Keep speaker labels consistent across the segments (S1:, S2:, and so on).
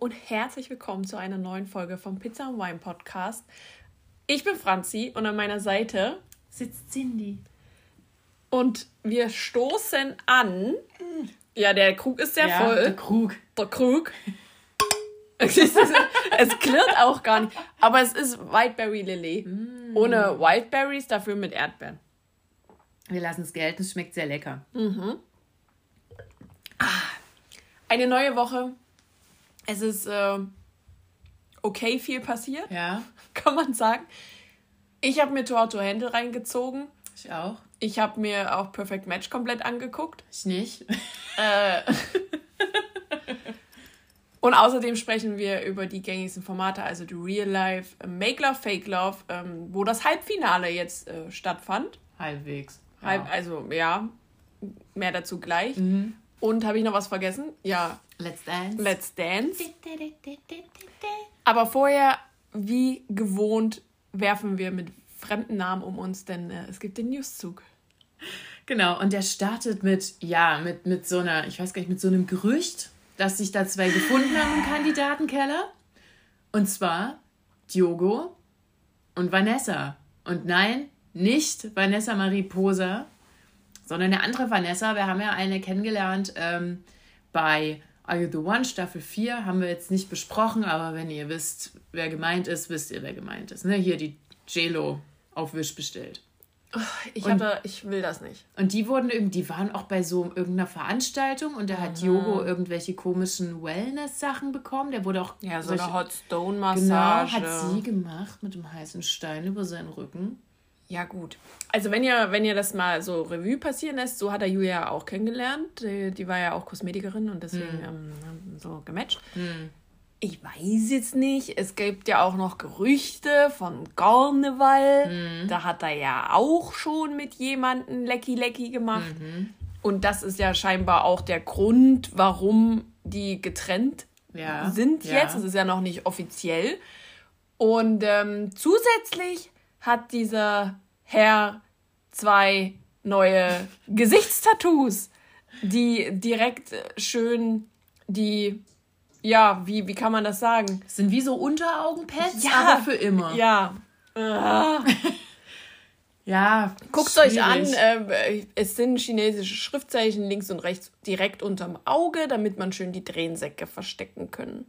S1: Und herzlich willkommen zu einer neuen Folge vom Pizza and Wine Podcast. Ich bin Franzi und an meiner Seite
S2: Sitzt Cindy.
S1: und wir stoßen an. Ja, der Krug ist sehr voll.
S2: Der Krug.
S1: Der Krug. es, klirrt auch gar nicht. Aber es ist Whiteberry Lilly. Ohne Wildberries, dafür mit Erdbeeren.
S2: Wir lassen es gelten, es schmeckt sehr lecker.
S1: Eine neue Woche. Es ist äh, okay viel passiert,
S2: Ja,
S1: kann man sagen. Ich habe mir Torto Händel reingezogen.
S2: ich auch.
S1: Ich habe mir auch Perfect Match komplett angeguckt.
S2: Ich nicht.
S1: Äh, und außerdem sprechen wir über die gängigsten Formate, also die Real Life, äh, Make Love, Fake Love, ähm, wo das Halbfinale jetzt äh, stattfand.
S2: Halbwegs. Ja.
S1: Halb, also ja, mehr dazu gleich.
S2: Mhm.
S1: Und habe ich noch was vergessen? Ja,
S2: Let's dance.
S1: Let's Dance. Aber vorher, wie gewohnt, werfen wir mit fremden Namen um uns, denn äh, es gibt den Newszug.
S2: Genau, und der startet mit, ja, mit, mit so einer, ich weiß gar nicht, mit so einem Gerücht, dass sich da zwei gefunden haben im Kandidatenkeller. Und zwar Diogo und Vanessa. Und nein, nicht Vanessa Marie Poser, sondern eine andere Vanessa. Wir haben ja eine kennengelernt ähm, bei Are You the One Staffel 4. Haben wir jetzt nicht besprochen, aber wenn ihr wisst, wer gemeint ist, wisst ihr, wer gemeint ist. Ne? Hier die JLo auf Wish bestellt.
S1: Ich,
S2: Und-
S1: hatte, ich will das nicht.
S2: Und die wurden irgendwie, die waren auch bei so irgendeiner Veranstaltung und da hat Jogo irgendwelche komischen Wellness-Sachen bekommen. Der wurde auch
S1: Ja, so
S2: solche-
S1: eine Hot Stone
S2: Genau, hat sie gemacht mit dem heißen Stein über seinen Rücken.
S1: Ja, gut. Also, wenn ihr, wenn ihr das mal so Revue passieren lässt, so hat er Julia auch kennengelernt. Die, die war ja auch Kosmetikerin und deswegen ähm, haben so gematcht. Ich weiß jetzt nicht. Es gibt ja auch noch Gerüchte von Karneval. Da hat er ja auch schon mit jemandem Lecky Lecky gemacht. Und das ist ja scheinbar auch der Grund, warum die getrennt
S2: Ja,
S1: sind
S2: ja.
S1: jetzt. Es ist ja noch nicht offiziell. Und ähm, zusätzlich hat dieser Herr zwei neue Gesichtstattoos, die direkt schön die, ja, wie, wie kann man das sagen?
S2: Sind wie so Unteraugenpads,
S1: Ja.
S2: aber für immer.
S1: Ja. Ah.
S2: Ja,
S1: Guckt euch an,
S2: schwierig.
S1: äh, es sind chinesische Schriftzeichen links und rechts direkt unterm Auge, damit man schön die Tränensäcke verstecken können.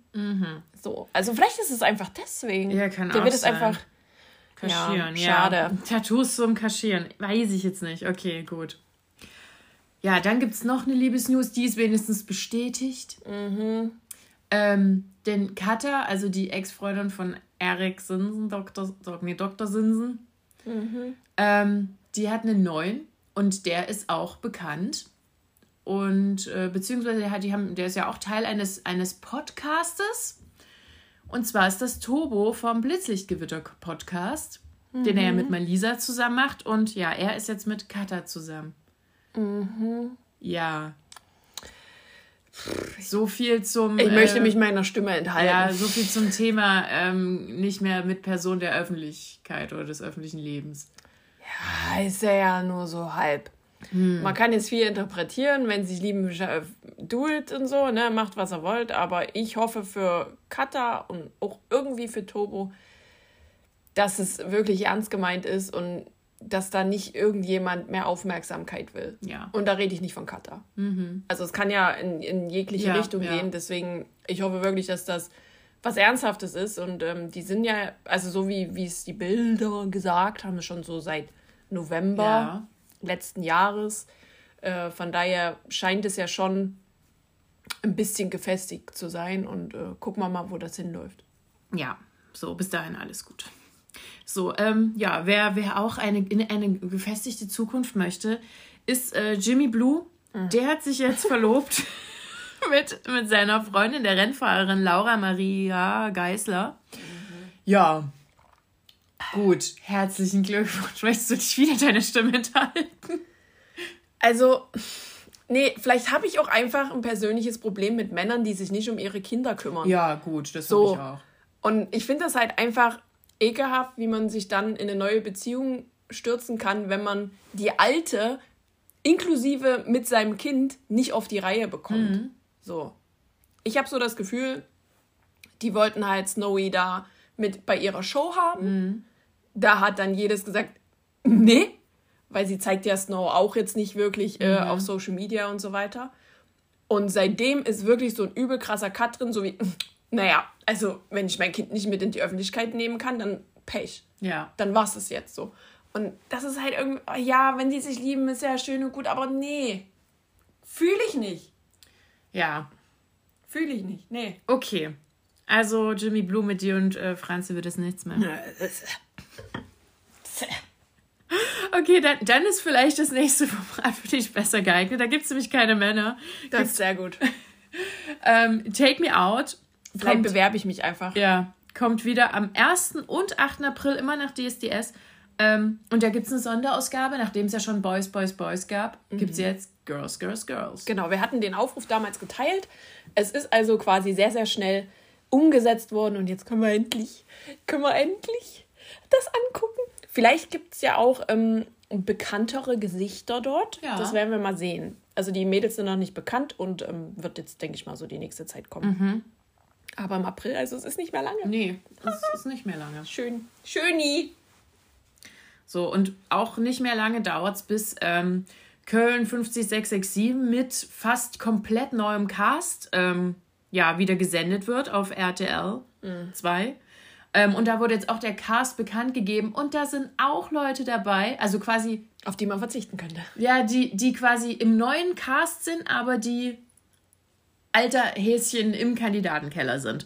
S1: So, also vielleicht ist es einfach deswegen.
S2: Mhm. Ja, kann
S1: Der
S2: auch
S1: wird es einfach
S2: Kaschieren,
S1: ja,
S2: ja.
S1: schade.
S2: Tattoos zum Kaschieren. Weiß ich jetzt nicht. Okay, gut. Ja, dann gibt es noch eine Liebesnews, die ist wenigstens bestätigt.
S1: Mhm.
S2: Ähm, denn Katha, also die Ex-Freundin von Eric Sinsen, Dr. Nee, Dr. Sinsen,
S1: Mhm.
S2: ähm, die hat einen neuen und der ist auch bekannt. Und äh, beziehungsweise der, hat, die haben, der ist ja auch Teil eines, eines Podcastes. Und zwar ist das Turbo vom Blitzlichtgewitter-Podcast, den er ja mit Malisa zusammen macht. Und ja, er ist jetzt mit Katha zusammen. Ja. So viel zum.
S1: Ich möchte
S2: äh,
S1: mich meiner Stimme enthalten.
S2: ja, so viel zum Thema ähm, nicht mehr mit Person der Öffentlichkeit oder des öffentlichen Lebens.
S1: Ah, ist ja, ja nur so halb.
S2: Hm.
S1: Man kann jetzt viel interpretieren, wenn sie sich lieben, äh, it und so, ne, macht was ihr wollt, aber ich hoffe für Kata und auch irgendwie für Tobo, dass es wirklich ernst gemeint ist und dass da nicht irgendjemand mehr Aufmerksamkeit will.
S2: Ja.
S1: Und da rede ich nicht von Kata. Also es kann ja in, in jegliche
S2: Ja,
S1: Richtung
S2: ja.
S1: gehen, deswegen, ich hoffe wirklich, dass das was Ernsthaftes ist und ähm, die sind ja, also so wie, wie es die Bilder gesagt haben, schon so seit November. Letzten Jahres. Äh, von daher scheint es ja schon ein bisschen gefestigt zu sein und äh, gucken wir mal, wo das hinläuft.
S2: Ja, so, bis dahin alles gut. So, ähm, ja, wer, wer auch eine, in eine gefestigte Zukunft möchte, ist äh, Jimmy Blue. Der hat sich jetzt verlobt mit, mit seiner Freundin, der Rennfahrerin Laura Maria Geisler. Ja. Gut, herzlichen Glückwunsch. Möchtest du dich wieder deine Stimme enthalten?
S1: Also, nee, vielleicht habe ich auch einfach ein persönliches Problem mit Männern, die sich nicht um ihre Kinder kümmern.
S2: Ja, gut, das so.
S1: ich auch. Und ich finde das halt einfach ekelhaft, wie man sich dann in eine neue Beziehung stürzen kann, wenn man die alte inklusive mit seinem Kind nicht auf die Reihe bekommt. Mhm. So. Ich habe so das Gefühl, die wollten halt Snowy da mit bei ihrer Show haben. Mhm. Da hat dann jedes gesagt, nee, weil sie zeigt ja Snow auch jetzt nicht wirklich äh, mhm. auf Social Media und so weiter. Und seitdem ist wirklich so ein übel krasser Cut drin, so wie, naja, also wenn ich mein Kind nicht mit in die Öffentlichkeit nehmen kann, dann Pech. Ja. Dann war es jetzt so. Und das ist halt irgendwie, ja, wenn die sich lieben, ist ja schön und gut, aber nee. Fühle ich nicht. Ja. Fühle ich nicht, nee.
S2: Okay. Also Jimmy Blue mit dir und äh, Franzi wird es nichts mehr. Okay, dann, dann ist vielleicht das nächste Format für dich besser geeignet. Da gibt es nämlich keine Männer.
S1: Das ist sehr gut.
S2: ähm, Take Me Out.
S1: Vielleicht bewerbe ich mich einfach.
S2: Ja, kommt wieder am 1. und 8. April immer nach DSDS. Ähm, und da gibt es eine Sonderausgabe, nachdem es ja schon Boys, Boys, Boys gab, mhm. gibt es jetzt Girls, Girls, Girls.
S1: Genau, wir hatten den Aufruf damals geteilt. Es ist also quasi sehr, sehr schnell umgesetzt worden und jetzt können wir endlich, können wir endlich das angucken. Vielleicht gibt es ja auch ähm, bekanntere Gesichter dort. Ja. Das werden wir mal sehen. Also die Mädels sind noch nicht bekannt und ähm, wird jetzt, denke ich mal, so die nächste Zeit kommen. Mhm. Aber im April, also es ist nicht mehr lange.
S2: Nee, es ist nicht mehr lange.
S1: Schön. Schöni.
S2: So, und auch nicht mehr lange dauert es, bis ähm, Köln 50667 mit fast komplett neuem Cast ähm, ja, wieder gesendet wird auf RTL 2. Mhm. Ähm, und da wurde jetzt auch der Cast bekannt gegeben und da sind auch Leute dabei, also quasi.
S1: Auf die man verzichten könnte.
S2: Ja, die, die quasi im neuen Cast sind, aber die alter Häschen im Kandidatenkeller sind.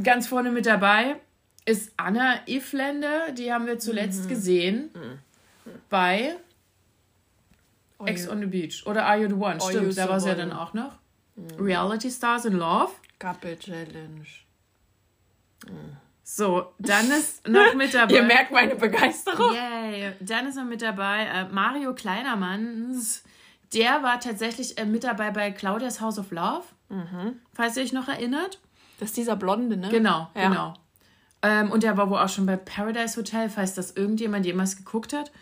S2: Ganz vorne mit dabei ist Anna Ifländer, die haben wir zuletzt mhm. gesehen mhm. bei oh, Ex on the Beach oder Are You the One? Oh, Stimmt, da war sie ja dann auch noch. Mhm. Reality Stars in Love.
S1: Couple Challenge.
S2: Mhm. So, dann ist noch mit dabei.
S1: Ihr merkt meine Begeisterung.
S2: Yay. Dann ist noch mit dabei äh, Mario Kleinermanns. Der war tatsächlich äh, mit dabei bei Claudias House of Love. Mhm. Falls ihr euch noch erinnert.
S1: Das ist dieser Blonde, ne?
S2: Genau, ja. genau. Ähm, und der war wohl auch schon bei Paradise Hotel, falls das irgendjemand jemals geguckt hat.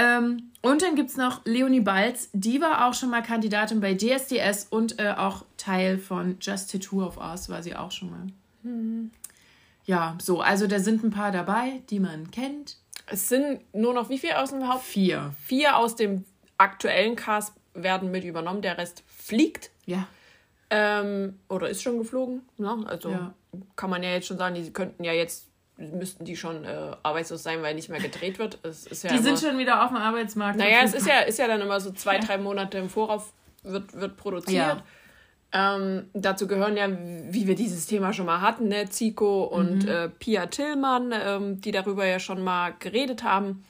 S2: Ähm, und dann gibt es noch Leonie Balz, die war auch schon mal Kandidatin bei DSDS und äh, auch Teil von Just Tattoo of Us war sie auch schon mal. Mhm. Ja, so, also da sind ein paar dabei, die man kennt.
S1: Es sind nur noch wie viele aus dem Haupt?
S2: Vier.
S1: Vier aus dem aktuellen Cast werden mit übernommen, der Rest fliegt. Ja. Ähm, oder ist schon geflogen. Ne? Also ja. kann man ja jetzt schon sagen, die könnten ja jetzt, müssten die schon äh, arbeitslos sein, weil nicht mehr gedreht wird. Es ist ja
S2: die immer, sind schon wieder auf dem Arbeitsmarkt.
S1: Naja, es ist ja, ist ja dann immer so zwei, drei Monate im Vorauf wird, wird produziert. Ja. Ähm, dazu gehören ja, wie wir dieses Thema schon mal hatten, ne, Zico und mhm. äh, Pia Tillmann, ähm, die darüber ja schon mal geredet haben.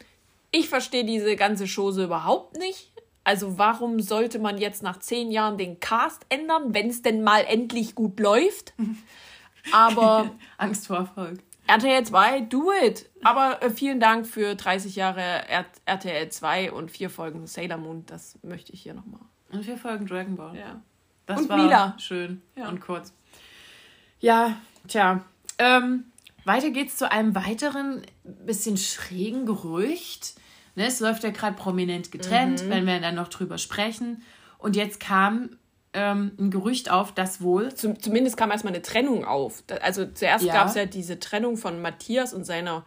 S1: Ich verstehe diese ganze Chose überhaupt nicht. Also warum sollte man jetzt nach zehn Jahren den Cast ändern, wenn es denn mal endlich gut läuft? Aber
S2: Angst vor Erfolg.
S1: RTL 2, do it. Aber äh, vielen Dank für 30 Jahre R RTL 2 und vier Folgen Sailor Moon. Das möchte ich hier nochmal.
S2: Und vier Folgen Dragon Ball.
S1: Ja.
S2: Das und war Mila. schön ja. und kurz. Ja, tja. Ähm, weiter geht's zu einem weiteren bisschen schrägen Gerücht. Ne, es läuft ja gerade prominent getrennt, mhm. wenn wir dann noch drüber sprechen. Und jetzt kam ähm, ein Gerücht auf, dass wohl.
S1: Zum, zumindest kam erstmal eine Trennung auf. Also zuerst ja. gab es ja diese Trennung von Matthias und seiner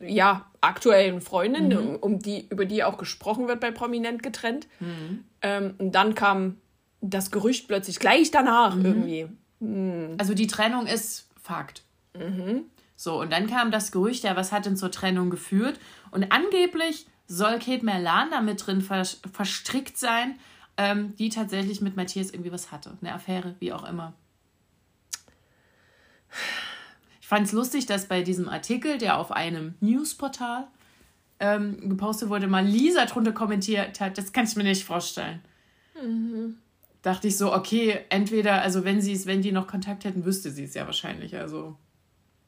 S1: ja, aktuellen Freundin, mhm. um, um, die, über die auch gesprochen wird bei Prominent getrennt. Mhm. Ähm, und dann kam das Gerücht plötzlich gleich danach mhm. irgendwie.
S2: Mhm. Also die Trennung ist Fakt. Mhm. So, und dann kam das Gerücht, ja, was hat denn zur Trennung geführt? Und angeblich soll Kate Merlan da mit drin verstrickt sein, ähm, die tatsächlich mit Matthias irgendwie was hatte. Eine Affäre, wie auch immer. Ich fand es lustig, dass bei diesem Artikel, der auf einem Newsportal ähm, gepostet wurde, mal Lisa drunter kommentiert hat, das kann ich mir nicht vorstellen. Mhm dachte ich so, okay, entweder, also wenn sie es, wenn die noch Kontakt hätten, wüsste sie es ja wahrscheinlich. Also.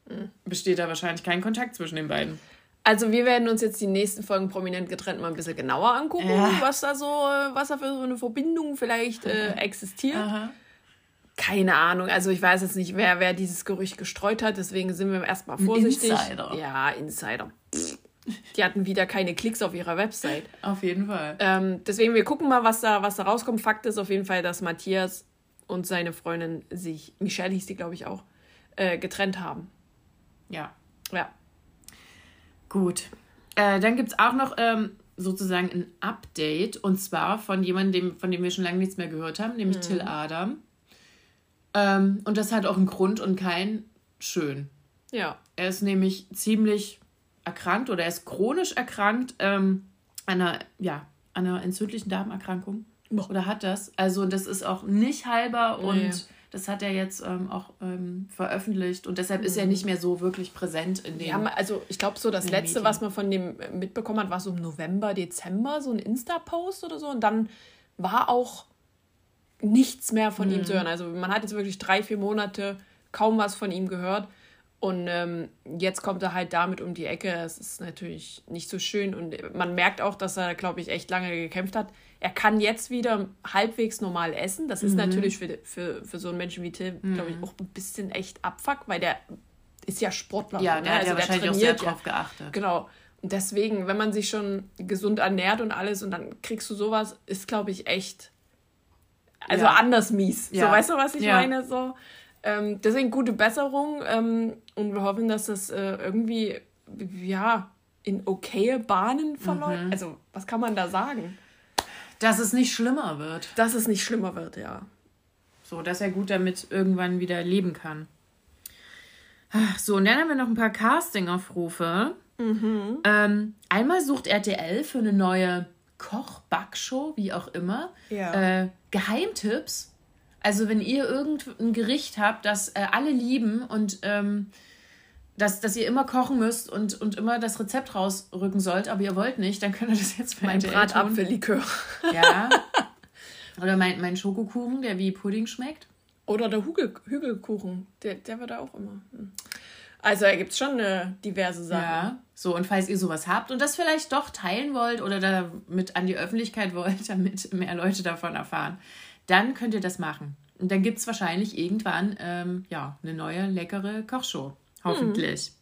S2: hm. besteht da wahrscheinlich kein Kontakt zwischen den beiden.
S1: Also wir werden uns jetzt die nächsten Folgen prominent getrennt mal ein bisschen genauer angucken, ja. was da so, was da für so eine Verbindung vielleicht äh, existiert. Aha. Keine Ahnung, also ich weiß jetzt nicht, wer, wer dieses Gerücht gestreut hat, deswegen sind wir erstmal vorsichtig. Insider. Ja, Insider. Die hatten wieder keine Klicks auf ihrer Website.
S2: Auf jeden Fall.
S1: Ähm, deswegen, wir gucken mal, was da, was da rauskommt. Fakt ist auf jeden Fall, dass Matthias und seine Freundin sich, Michelle hieß die, glaube ich, auch, äh, getrennt haben.
S2: Ja. Ja. Gut. Äh, dann gibt es auch noch ähm, sozusagen ein Update und zwar von jemandem, von dem wir schon lange nichts mehr gehört haben, nämlich mhm. Till Adam. Ähm, und das hat auch einen Grund und kein schön. Ja. Er ist nämlich ziemlich erkrankt oder er ist chronisch erkrankt ähm, einer, ja, einer entzündlichen Darmerkrankung. Oder hat das. Also das ist auch nicht heilbar nee. Das hat er jetzt ähm, auch ähm, veröffentlicht und deshalb mhm. ist er mhm. nicht mehr so wirklich präsent in dem.
S1: Ja, also ich glaube so das letzte, Medien. was man von dem mitbekommen hat, war so im November, Dezember so ein Insta-Post oder so und dann war auch nichts mehr von mhm. ihm zu hören. Also man hat jetzt wirklich drei, vier Monate kaum was von ihm gehört. Und ähm, jetzt kommt er halt damit um die Ecke. Es ist natürlich nicht so schön. Und man merkt auch, dass er, glaube ich, echt lange gekämpft hat. Er kann jetzt wieder halbwegs normal essen. Das ist mhm. natürlich für, für, für so einen Menschen wie Tim, mhm. glaube ich, auch ein bisschen echt Abfuck, weil der ist ja Sportler. Ja, ne? der hat also ja wahrscheinlich auch sehr drauf geachtet. Genau. Und deswegen, wenn man sich schon gesund ernährt und alles und dann kriegst du sowas, ist, glaube ich, echt also ja. anders mies. Ja. So, weißt du, was ich ja. meine? So. Ähm, deswegen gute Besserung ähm, und wir hoffen, dass das äh, irgendwie, ja, in okaye Bahnen verläuft. Mhm. Also, was kann man da sagen?
S2: Dass es nicht schlimmer wird.
S1: Dass es nicht schlimmer wird, ja.
S2: So, dass er gut damit irgendwann wieder leben kann. So, und dann haben wir noch ein paar Casting-Aufrufe. Mhm. Ähm, einmal sucht RTL für eine neue Koch-Backshow, wie auch immer, ja. äh, Geheimtipps. Also wenn ihr irgendein Gericht habt, das äh, alle lieben und ähm, dass, dass ihr immer kochen müsst und, und immer das Rezept rausrücken sollt, aber ihr wollt nicht, dann könnt ihr das jetzt bei Mein Bratapfellikör. Ja. Oder mein, mein Schokokuchen, der wie Pudding schmeckt.
S1: Oder der Hügel, Hügelkuchen, der, der wird da auch immer. Hm. Also da gibt es schon äh, diverse Sachen. Ja,
S2: so und falls ihr sowas habt und das vielleicht doch teilen wollt oder damit an die Öffentlichkeit wollt, damit mehr Leute davon erfahren, dann könnt ihr das machen. Und dann gibt es wahrscheinlich irgendwann ähm, ja, eine neue, leckere Kochshow. Hoffentlich. Mhm.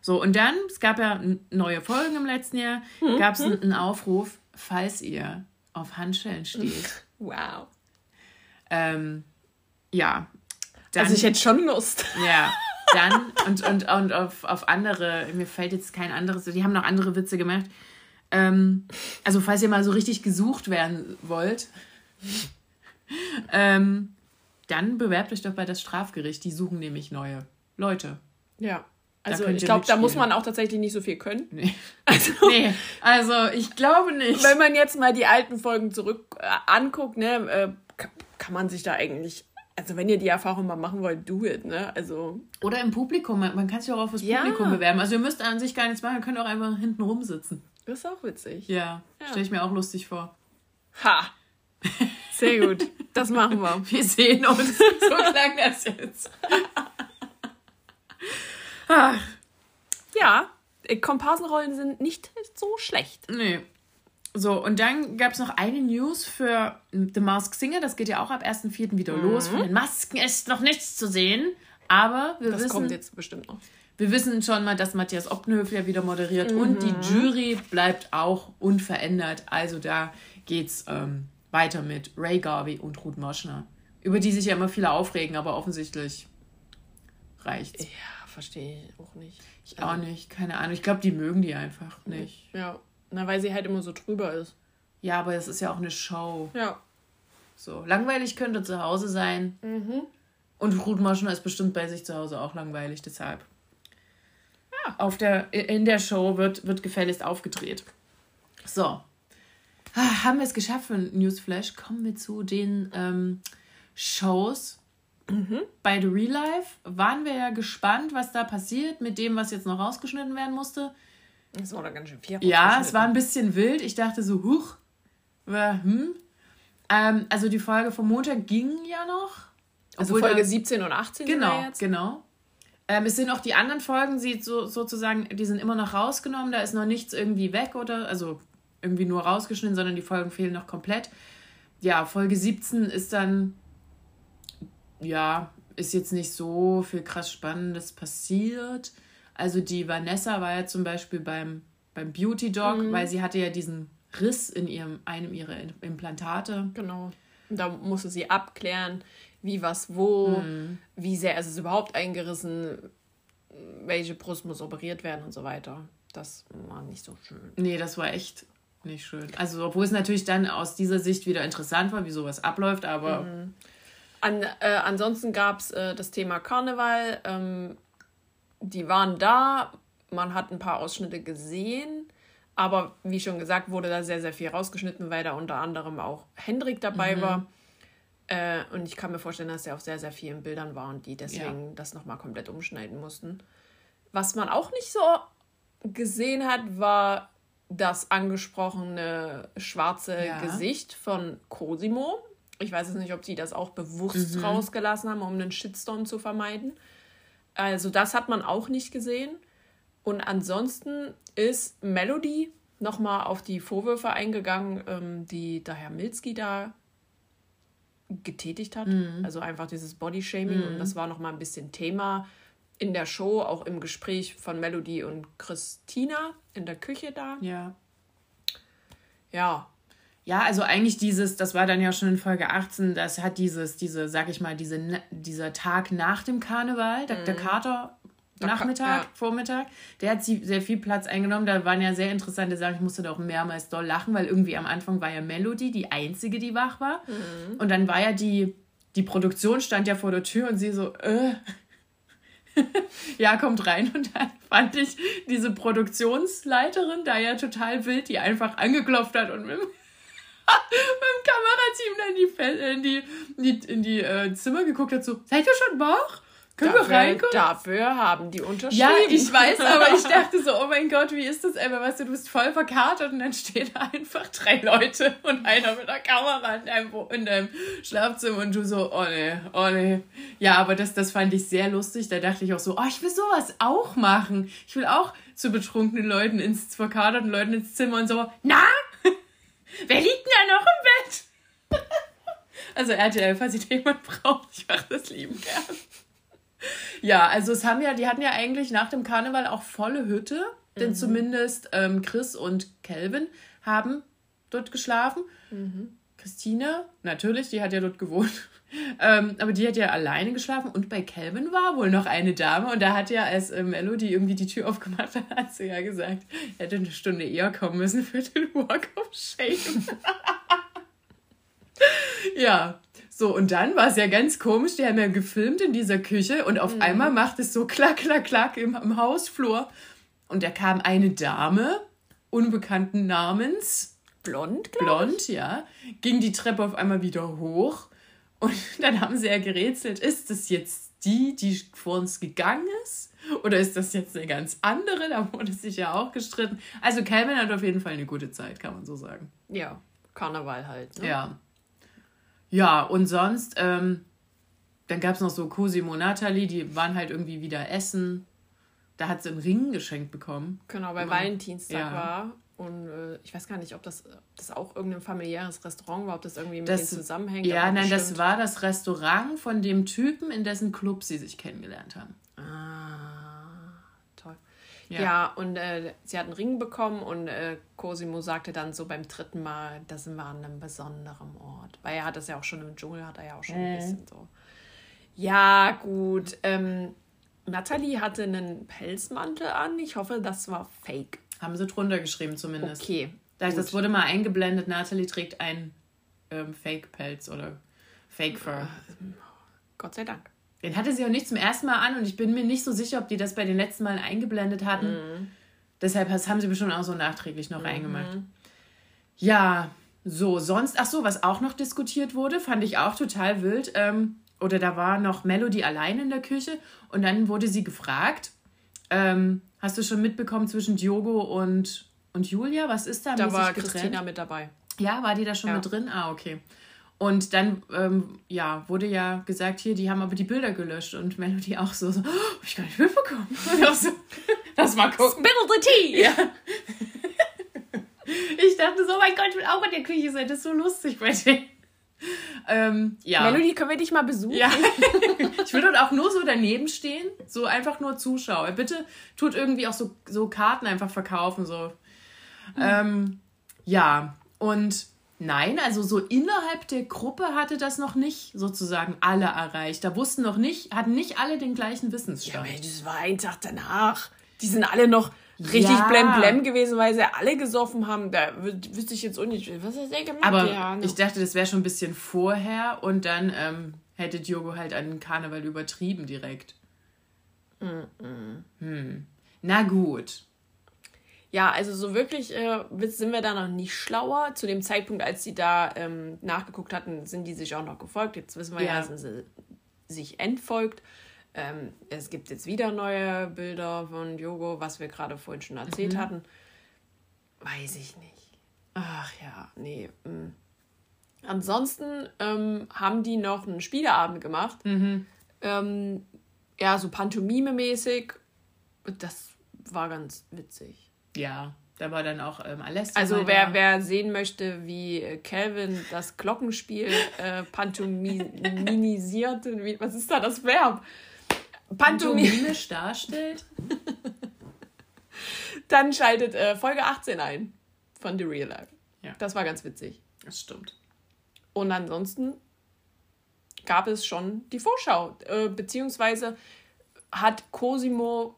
S2: So, und dann, es gab ja neue Folgen im letzten Jahr, mhm. gab es einen Aufruf, falls ihr auf Handschellen steht. Wow. Ähm, ja.
S1: Dann, also ich hätte schon Lust.
S2: Ja. Dann, und, und, und auf, auf andere, mir fällt jetzt kein anderes, die haben noch andere Witze gemacht. Ähm, also, falls ihr mal so richtig gesucht werden wollt, ähm, dann bewerbt euch doch bei das Strafgericht. Die suchen nämlich neue Leute. Ja.
S1: Also ich glaube, da muss man auch tatsächlich nicht so viel können.
S2: Nee. Also, nee. also ich glaube nicht.
S1: Wenn man jetzt mal die alten Folgen zurück äh, anguckt, ne, äh, kann man sich da eigentlich also wenn ihr die Erfahrung mal machen wollt, do it, ne? Also
S2: oder im Publikum, man, man kann sich auch auf das ja. Publikum bewerben. Also ihr müsst an sich gar nichts machen, ihr könnt auch einfach hinten rumsitzen.
S1: Das ist auch witzig.
S2: Ja, ja. stelle ich mir auch lustig vor.
S1: Ha. Sehr gut. Das machen wir.
S2: Wir sehen uns. So klang das jetzt.
S1: ja, Komparsenrollen sind nicht so schlecht.
S2: Nee. So, und dann gab es noch eine News für The Mask Singer. Das geht ja auch ab 1.4. wieder mhm. los. Von den Masken ist noch nichts zu sehen. Aber wir das wissen. Das kommt jetzt bestimmt noch. Wir wissen schon mal, dass Matthias Optenhöfler wieder moderiert mhm. und die Jury bleibt auch unverändert. Also da geht's ähm, weiter mit Ray Garvey und Ruth Moschner. Über die sich ja immer viele aufregen, aber offensichtlich reicht's.
S1: Ja, verstehe ich auch nicht.
S2: Ich auch nicht, keine Ahnung. Ich glaube, die mögen die einfach nicht.
S1: Ja. Na, weil sie halt immer so drüber ist.
S2: Ja, aber es ist ja auch eine Show. Ja. So, langweilig könnte zu Hause sein. Mhm. Und Ruth Moschner ist bestimmt bei sich zu Hause auch langweilig, deshalb. Ja. Auf der, in der Show wird, wird gefälligst aufgedreht. So. Ah, haben wir es geschafft für Newsflash? Kommen wir zu den ähm, Shows. Mhm. Bei The Real Life waren wir ja gespannt, was da passiert mit dem, was jetzt noch rausgeschnitten werden musste. Das war doch ganz schön viel. Ja, es war ein bisschen wild. Ich dachte so, huch. hm. Ähm, also die Folge vom Montag ging ja noch.
S1: Also Folge da, 17 und 18
S2: genau, jetzt. Genau. Ähm, es sind auch die anderen Folgen, sie so, sozusagen, die sind immer noch rausgenommen, da ist noch nichts irgendwie weg oder, also irgendwie nur rausgeschnitten, sondern die Folgen fehlen noch komplett. Ja, Folge 17 ist dann, ja, ist jetzt nicht so viel krass Spannendes passiert. Also die Vanessa war ja zum Beispiel beim, beim Beauty Dog, mhm. weil sie hatte ja diesen Riss in ihrem, einem ihrer Implantate.
S1: Genau. Und da musste sie abklären, wie was wo, mhm. wie sehr ist es überhaupt eingerissen, welche Brust muss operiert werden und so weiter. Das war nicht so schön.
S2: Nee, das war echt nicht schön. Also, obwohl es natürlich dann aus dieser Sicht wieder interessant war, wie sowas abläuft, aber. Mhm.
S1: An, äh, ansonsten gab es äh, das Thema Karneval. Ähm, die waren da, man hat ein paar Ausschnitte gesehen, aber wie schon gesagt, wurde da sehr, sehr viel rausgeschnitten, weil da unter anderem auch Hendrik dabei mhm. war. Äh, und ich kann mir vorstellen, dass er auf sehr, sehr vielen Bildern war und die deswegen ja. das nochmal komplett umschneiden mussten. Was man auch nicht so gesehen hat, war das angesprochene schwarze ja. Gesicht von Cosimo. Ich weiß jetzt nicht, ob sie das auch bewusst mhm. rausgelassen haben, um einen Shitstorm zu vermeiden. Also das hat man auch nicht gesehen. Und ansonsten ist Melody nochmal auf die Vorwürfe eingegangen, ähm, die der Herr Milski da getätigt hat. Mhm. Also einfach dieses Bodyshaming. Mhm. Und das war nochmal ein bisschen Thema in der Show, auch im Gespräch von Melody und Christina in der Küche da.
S2: Ja.
S1: Ja.
S2: Ja, also eigentlich dieses, das war dann ja schon in Folge 18, das hat dieses, diese, sag ich mal, diese, dieser Tag nach dem Karneval, der, mhm. der Kater Nachmittag, ja. Vormittag, der hat sehr viel Platz eingenommen. Da waren ja sehr interessante Sachen. Ich musste da auch mehrmals doll lachen, weil irgendwie am Anfang war ja Melody die einzige, die wach war. Mhm. Und dann war ja die, die Produktion stand ja vor der Tür und sie so, äh, ja, kommt rein. Und dann fand ich diese Produktionsleiterin da ja total wild, die einfach angeklopft hat und mit, dem Kamerateam dann in die, in die, in die, äh, Zimmer geguckt hat, so, seid ihr schon wach?
S1: Können dafür, wir reinkommen? Dafür haben die unterschrieben.
S2: Ja, ich weiß, aber ich dachte so, oh mein Gott, wie ist das einfach? Weißt du, du bist voll verkatert und dann stehen da einfach drei Leute und einer mit der Kamera in deinem, in deinem Schlafzimmer und du so, oh ne, oh ne. Ja, aber das, das fand ich sehr lustig. Da dachte ich auch so, oh, ich will sowas auch machen. Ich will auch zu betrunkenen Leuten ins, verkaterten Leuten ins Zimmer und so, na? Wer liegt denn da noch im Bett? also RTL, falls ich jemand braucht, ich mache das lieben gern. Ja, also es haben ja, die hatten ja eigentlich nach dem Karneval auch volle Hütte, denn mhm. zumindest ähm, Chris und Kelvin haben dort geschlafen. Mhm. Christina, natürlich, die hat ja dort gewohnt. Ähm, aber die hat ja alleine geschlafen und bei Calvin war wohl noch eine Dame und da hat ja, als äh, Melody irgendwie die Tür aufgemacht hat, hat sie ja gesagt, er hätte eine Stunde eher kommen müssen für den Walk of Shame. ja, so, und dann war es ja ganz komisch, die haben ja gefilmt in dieser Küche und auf mhm. einmal macht es so klack, klack, klack im, im Hausflur. Und da kam eine Dame, unbekannten Namens.
S1: Blond,
S2: Blond, ich. ja. Ging die Treppe auf einmal wieder hoch. Und dann haben sie ja gerätselt, ist das jetzt die, die vor uns gegangen ist? Oder ist das jetzt eine ganz andere? Da wurde sich ja auch gestritten. Also Calvin hat auf jeden Fall eine gute Zeit, kann man so sagen.
S1: Ja, Karneval halt.
S2: Ne? Ja. Ja, und sonst, ähm, dann gab es noch so Cosimo Natalie, die waren halt irgendwie wieder essen. Da hat sie einen Ring geschenkt bekommen.
S1: Genau, weil Valentinstag ja. war. Und äh, ich weiß gar nicht, ob das, das auch irgendein familiäres Restaurant war, ob das irgendwie mit das, denen zusammenhängt.
S2: Ja, nein, bestimmt. das war das Restaurant von dem Typen, in dessen Club sie sich kennengelernt haben.
S1: Ja, ja und äh, sie hat einen Ring bekommen und äh, Cosimo sagte dann so beim dritten Mal, da sind wir an einem besonderen Ort. Weil er hat das ja auch schon im Dschungel, hat er ja auch schon ein bisschen so. Ja, gut. Ähm, Natalie hatte einen Pelzmantel an. Ich hoffe, das war fake.
S2: Haben sie drunter geschrieben zumindest. Okay. Das, das wurde mal eingeblendet. Natalie trägt einen ähm, Fake-Pelz oder Fake-Fur.
S1: Gott sei Dank.
S2: Den hatte sie auch nicht zum ersten Mal an und ich bin mir nicht so sicher, ob die das bei den letzten Malen eingeblendet hatten. Mhm. Deshalb haben sie bestimmt auch so nachträglich noch mhm. reingemacht. Ja, so, sonst, ach so, was auch noch diskutiert wurde, fand ich auch total wild. Ähm, oder da war noch Melody allein in der Küche und dann wurde sie gefragt, ähm, hast du schon mitbekommen zwischen Diogo und, und Julia? Was ist da?
S1: Da war Christina mit dabei.
S2: Ja, war die da schon ja. mit drin? Ah, okay. Und dann, ähm, ja, wurde ja gesagt, hier, die haben aber die Bilder gelöscht und Melody auch so, so oh, hab ich gar nicht mitbekommen. So, lass mal gucken. Spill the tea! Ja. ich dachte so, oh mein Gott, ich will auch in der Küche sein, das ist so lustig bei denen.
S1: Ähm, ja. Melody, können wir dich mal besuchen? Ja.
S2: ich will dort auch nur so daneben stehen, so einfach nur Zuschauer. Bitte tut irgendwie auch so, so Karten einfach verkaufen, so. Mhm. Ähm, ja, und Nein, also so innerhalb der Gruppe hatte das noch nicht sozusagen alle erreicht. Da wussten noch nicht, hatten nicht alle den gleichen Wissensstand.
S1: Ja, das war ein Tag danach. Die sind alle noch richtig ja. blem gewesen, weil sie alle gesoffen haben. Da wüsste ich jetzt auch nicht, was hat der gemacht?
S2: Aber ja, ich dachte, das wäre schon ein bisschen vorher und dann ähm, hätte Diogo halt an Karneval übertrieben direkt. Mm -mm. Hm. Na gut.
S1: Ja, also so wirklich äh, sind wir da noch nicht schlauer. Zu dem Zeitpunkt, als sie da ähm, nachgeguckt hatten, sind die sich auch noch gefolgt. Jetzt wissen wir ja, ja sind sie sich entfolgt. Ähm, es gibt jetzt wieder neue Bilder von Yogo, was wir gerade vorhin schon erzählt mhm. hatten. Weiß ich nicht. Ach ja, nee. Mh. Mm. Ansonsten ähm, haben die noch einen Spieleabend gemacht. Mhm. Ähm, ja, so Pantomime-mäßig. Das war ganz witzig.
S2: Ja, da war dann auch ähm, Alessio.
S1: Also wer, wer sehen möchte, wie Calvin das Glockenspiel äh, pantomimisiert, wie, was ist da das Verb?
S2: Pantomimisch darstellt.
S1: dann schaltet äh, Folge 18 ein von The Real Life. Ja. Das war ganz witzig.
S2: Das stimmt.
S1: Und ansonsten gab es schon die Vorschau, äh, beziehungsweise hat Cosimo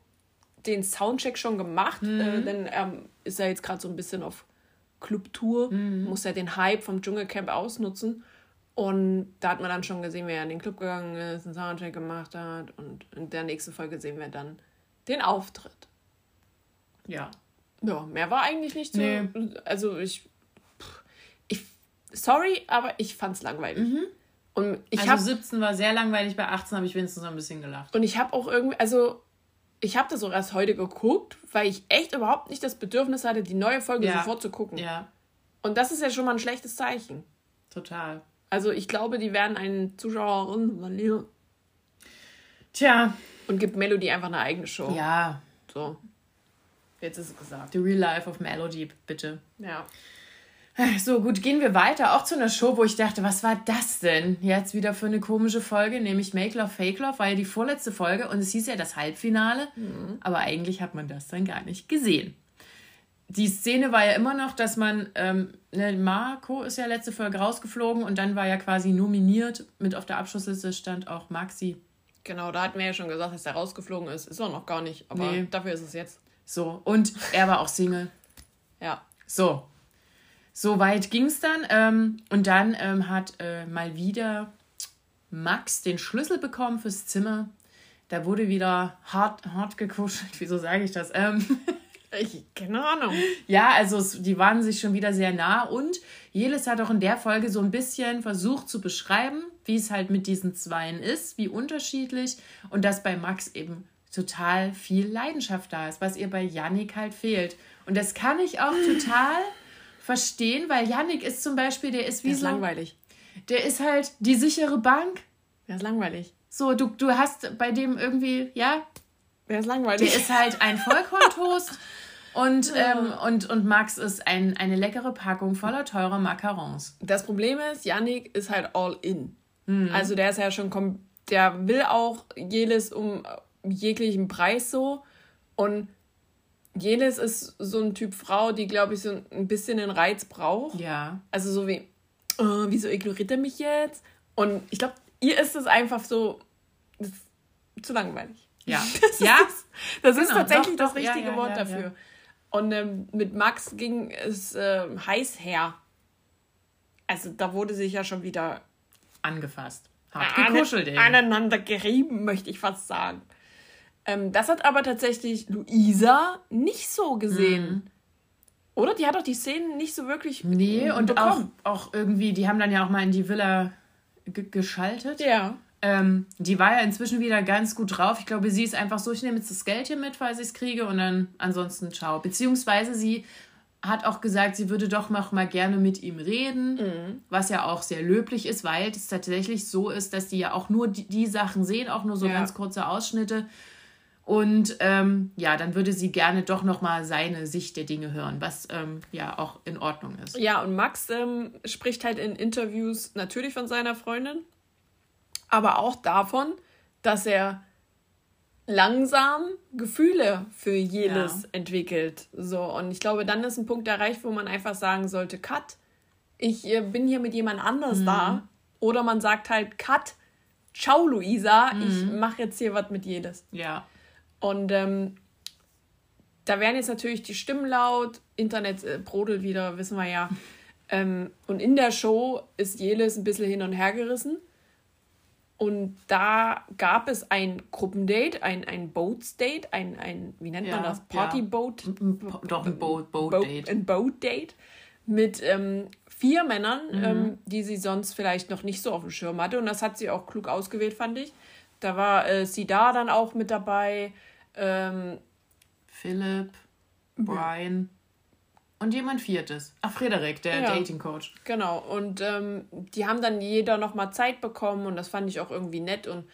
S1: den Soundcheck schon gemacht, äh, mhm. äh, denn er ist ja jetzt gerade so ein bisschen auf Clubtour, mhm. muss ja den Hype vom Dschungelcamp ausnutzen. Und da hat man dann schon gesehen, wie er in den Club gegangen ist, einen Soundcheck gemacht hat. Und in der nächsten Folge sehen wir dann den Auftritt. Ja. Ja, mehr war eigentlich nicht so. Nee. Also ich, ich. Sorry, aber ich fand's langweilig. Mhm.
S2: Und ich also hab, 17 war sehr langweilig, bei 18 habe ich wenigstens noch ein bisschen gelacht.
S1: Und ich habe auch irgendwie, also ich habe das auch erst heute geguckt, weil ich echt überhaupt nicht das Bedürfnis hatte, die neue Folge ja. sofort zu gucken. Ja. Und das ist ja schon mal ein schlechtes Zeichen. Total. Also ich glaube, die werden einen Zuschauerin verlieren. Tja. Und gibt Melody einfach eine eigene Show. Ja. So. Jetzt ist es gesagt.
S2: The Real Life of Melody, bitte. Ja. So, gut, gehen wir weiter. Auch zu einer Show, wo ich dachte, was war das denn jetzt wieder für eine komische Folge? Nämlich Make Love, Fake Love war ja die vorletzte Folge und es hieß ja das Halbfinale. Mhm. Aber eigentlich hat man das dann gar nicht gesehen. Die Szene war ja immer noch, dass man, ähm, ne, Marco ist ja letzte Folge rausgeflogen und dann war ja quasi nominiert. Mit auf der Abschlussliste stand auch Maxi.
S1: Genau, da hatten wir ja schon gesagt, dass er rausgeflogen ist. Ist er noch gar nicht, aber nee. dafür ist es jetzt.
S2: So, und er war auch Single. ja. So, so weit ging es dann. Ähm, und dann ähm, hat äh, mal wieder Max den Schlüssel bekommen fürs Zimmer. Da wurde wieder hart, hart gekuschelt. Wieso sage ich das? Ähm,
S1: ich, keine Ahnung.
S2: Ja, also es, die waren sich schon wieder sehr nah. Und Jelis hat auch in der Folge so ein bisschen versucht zu beschreiben, wie es halt mit diesen Zweien ist, wie unterschiedlich. Und dass bei Max eben total viel Leidenschaft da ist, was ihr bei Yannick halt fehlt. Und das kann ich auch total verstehen, weil Yannick ist zum Beispiel, der ist wie der ist so. langweilig. Der ist halt die sichere Bank.
S1: Der ist langweilig.
S2: So, du, du hast bei dem irgendwie, ja. Der ist langweilig. Der ist halt ein Vollkorntoast. Und, ähm, und, und Max ist ein, eine leckere Packung voller teurer Macarons.
S1: Das Problem ist, Yannick ist halt all in. Mhm. Also der ist ja schon, der will auch jedes um jeglichen Preis so. Und Jelis ist so ein Typ Frau, die, glaube ich, so ein bisschen den Reiz braucht. Ja. Also so wie, oh, wieso ignoriert er mich jetzt? Und ich glaube, ihr ist es einfach so zu langweilig. Ja. Das ja. Ist, das genau, ist tatsächlich doch, doch, das richtige ja, ja, Wort dafür. Und ähm, mit Max ging es äh, heiß her. Also da wurde sich ja schon wieder
S2: angefasst. Hart gekuschelt,
S1: ey. Aneinander gerieben, möchte ich fast sagen. Ähm, das hat aber tatsächlich Luisa nicht so gesehen. Mhm. Oder? Die hat doch die Szenen nicht so wirklich. Nee,
S2: und auch, auch irgendwie, die haben dann ja auch mal in die Villa geschaltet. Ja. Ähm, die war ja inzwischen wieder ganz gut drauf. Ich glaube, sie ist einfach so, ich nehme jetzt das Geld hier mit, falls ich es kriege und dann ansonsten ciao. Beziehungsweise sie hat auch gesagt, sie würde doch noch mal gerne mit ihm reden, mhm. was ja auch sehr löblich ist, weil es tatsächlich so ist, dass die ja auch nur die, die Sachen sehen, auch nur so ja. ganz kurze Ausschnitte. Und ähm, ja, dann würde sie gerne doch noch mal seine Sicht der Dinge hören, was ähm, ja auch in Ordnung ist.
S1: Ja, und Max ähm, spricht halt in Interviews natürlich von seiner Freundin, aber auch davon, dass er langsam Gefühle für jedes ja. entwickelt. So, und ich glaube, dann ist ein Punkt erreicht, wo man einfach sagen sollte, Cut, ich äh, bin hier mit jemand anders mhm. da. Oder man sagt halt, Cut, ciao Luisa, mhm. ich mache jetzt hier was mit jedes. Ja. Und ähm, da werden jetzt natürlich die Stimmen laut, Internet äh, brodelt wieder, wissen wir ja. Ähm, und in der Show ist jedes ein bisschen hin und her gerissen. Und da gab es ein Gruppendate, ein, ein Boats-Date, ein, ein, wie nennt ja, man das? Party-Boat? Ja. Doch, ein Boat-Date. Boat, ein Boat-Date mit ähm, vier Männern, mhm. ähm, die sie sonst vielleicht noch nicht so auf dem Schirm hatte. Und das hat sie auch klug ausgewählt, fand ich. Da war äh, sie da dann auch mit dabei. Ähm,
S2: Philipp, Brian. Und jemand Viertes. Ach, Frederik, der ja, Dating Coach.
S1: Genau. Und ähm, die haben dann jeder nochmal Zeit bekommen und das fand ich auch irgendwie nett. Und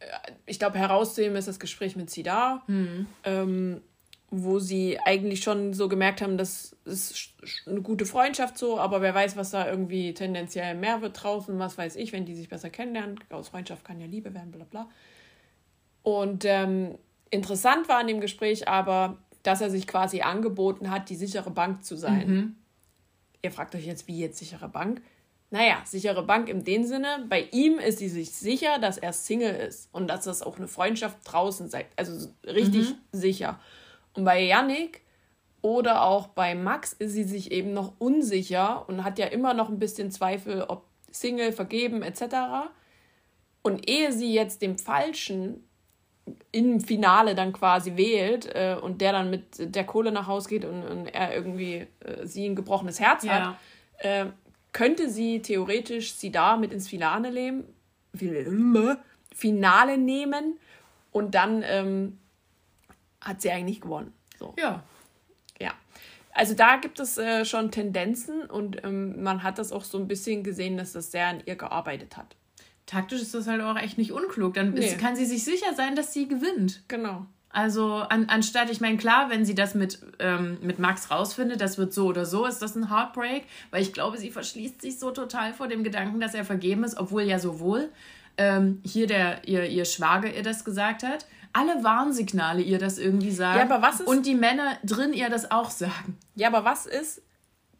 S1: äh, ich glaube, herauszuheben ist das Gespräch mit Sida, mhm. ähm, wo sie eigentlich schon so gemerkt haben, das ist eine gute Freundschaft so, aber wer weiß, was da irgendwie tendenziell mehr wird draußen, was weiß ich, wenn die sich besser kennenlernen. Aus Freundschaft kann ja Liebe werden, bla bla. Und ähm, interessant war in dem Gespräch aber, dass er sich quasi angeboten hat, die sichere Bank zu sein. Mhm. Ihr fragt euch jetzt, wie jetzt sichere Bank? Naja, sichere Bank in dem Sinne, bei ihm ist sie sich sicher, dass er Single ist und dass das auch eine Freundschaft draußen sei. Also richtig mhm. sicher. Und bei Yannick oder auch bei Max ist sie sich eben noch unsicher und hat ja immer noch ein bisschen Zweifel, ob Single, vergeben etc. Und ehe sie jetzt dem Falschen im Finale dann quasi wählt äh, und der dann mit der Kohle nach Hause geht und, und er irgendwie äh, sie ein gebrochenes Herz ja. hat, äh, könnte sie theoretisch sie da mit ins Finale nehmen, Finale nehmen und dann ähm, hat sie eigentlich gewonnen. So. Ja. Ja. Also da gibt es äh, schon Tendenzen und ähm, man hat das auch so ein bisschen gesehen, dass das sehr an ihr gearbeitet hat
S2: taktisch ist das halt auch echt nicht unklug. Dann nee. ist, kann sie sich sicher sein, dass sie gewinnt. Genau. Also an, anstatt, ich meine, klar, wenn sie das mit, ähm, mit Max rausfindet, das wird so oder so, ist das ein Heartbreak, weil ich glaube, sie verschließt sich so total vor dem Gedanken, dass er vergeben ist, obwohl ja sowohl ähm, hier der, ihr, ihr Schwager ihr das gesagt hat, alle Warnsignale ihr das irgendwie sagen. Ja, aber was ist, und die Männer drin ihr das auch sagen.
S1: Ja, aber was ist,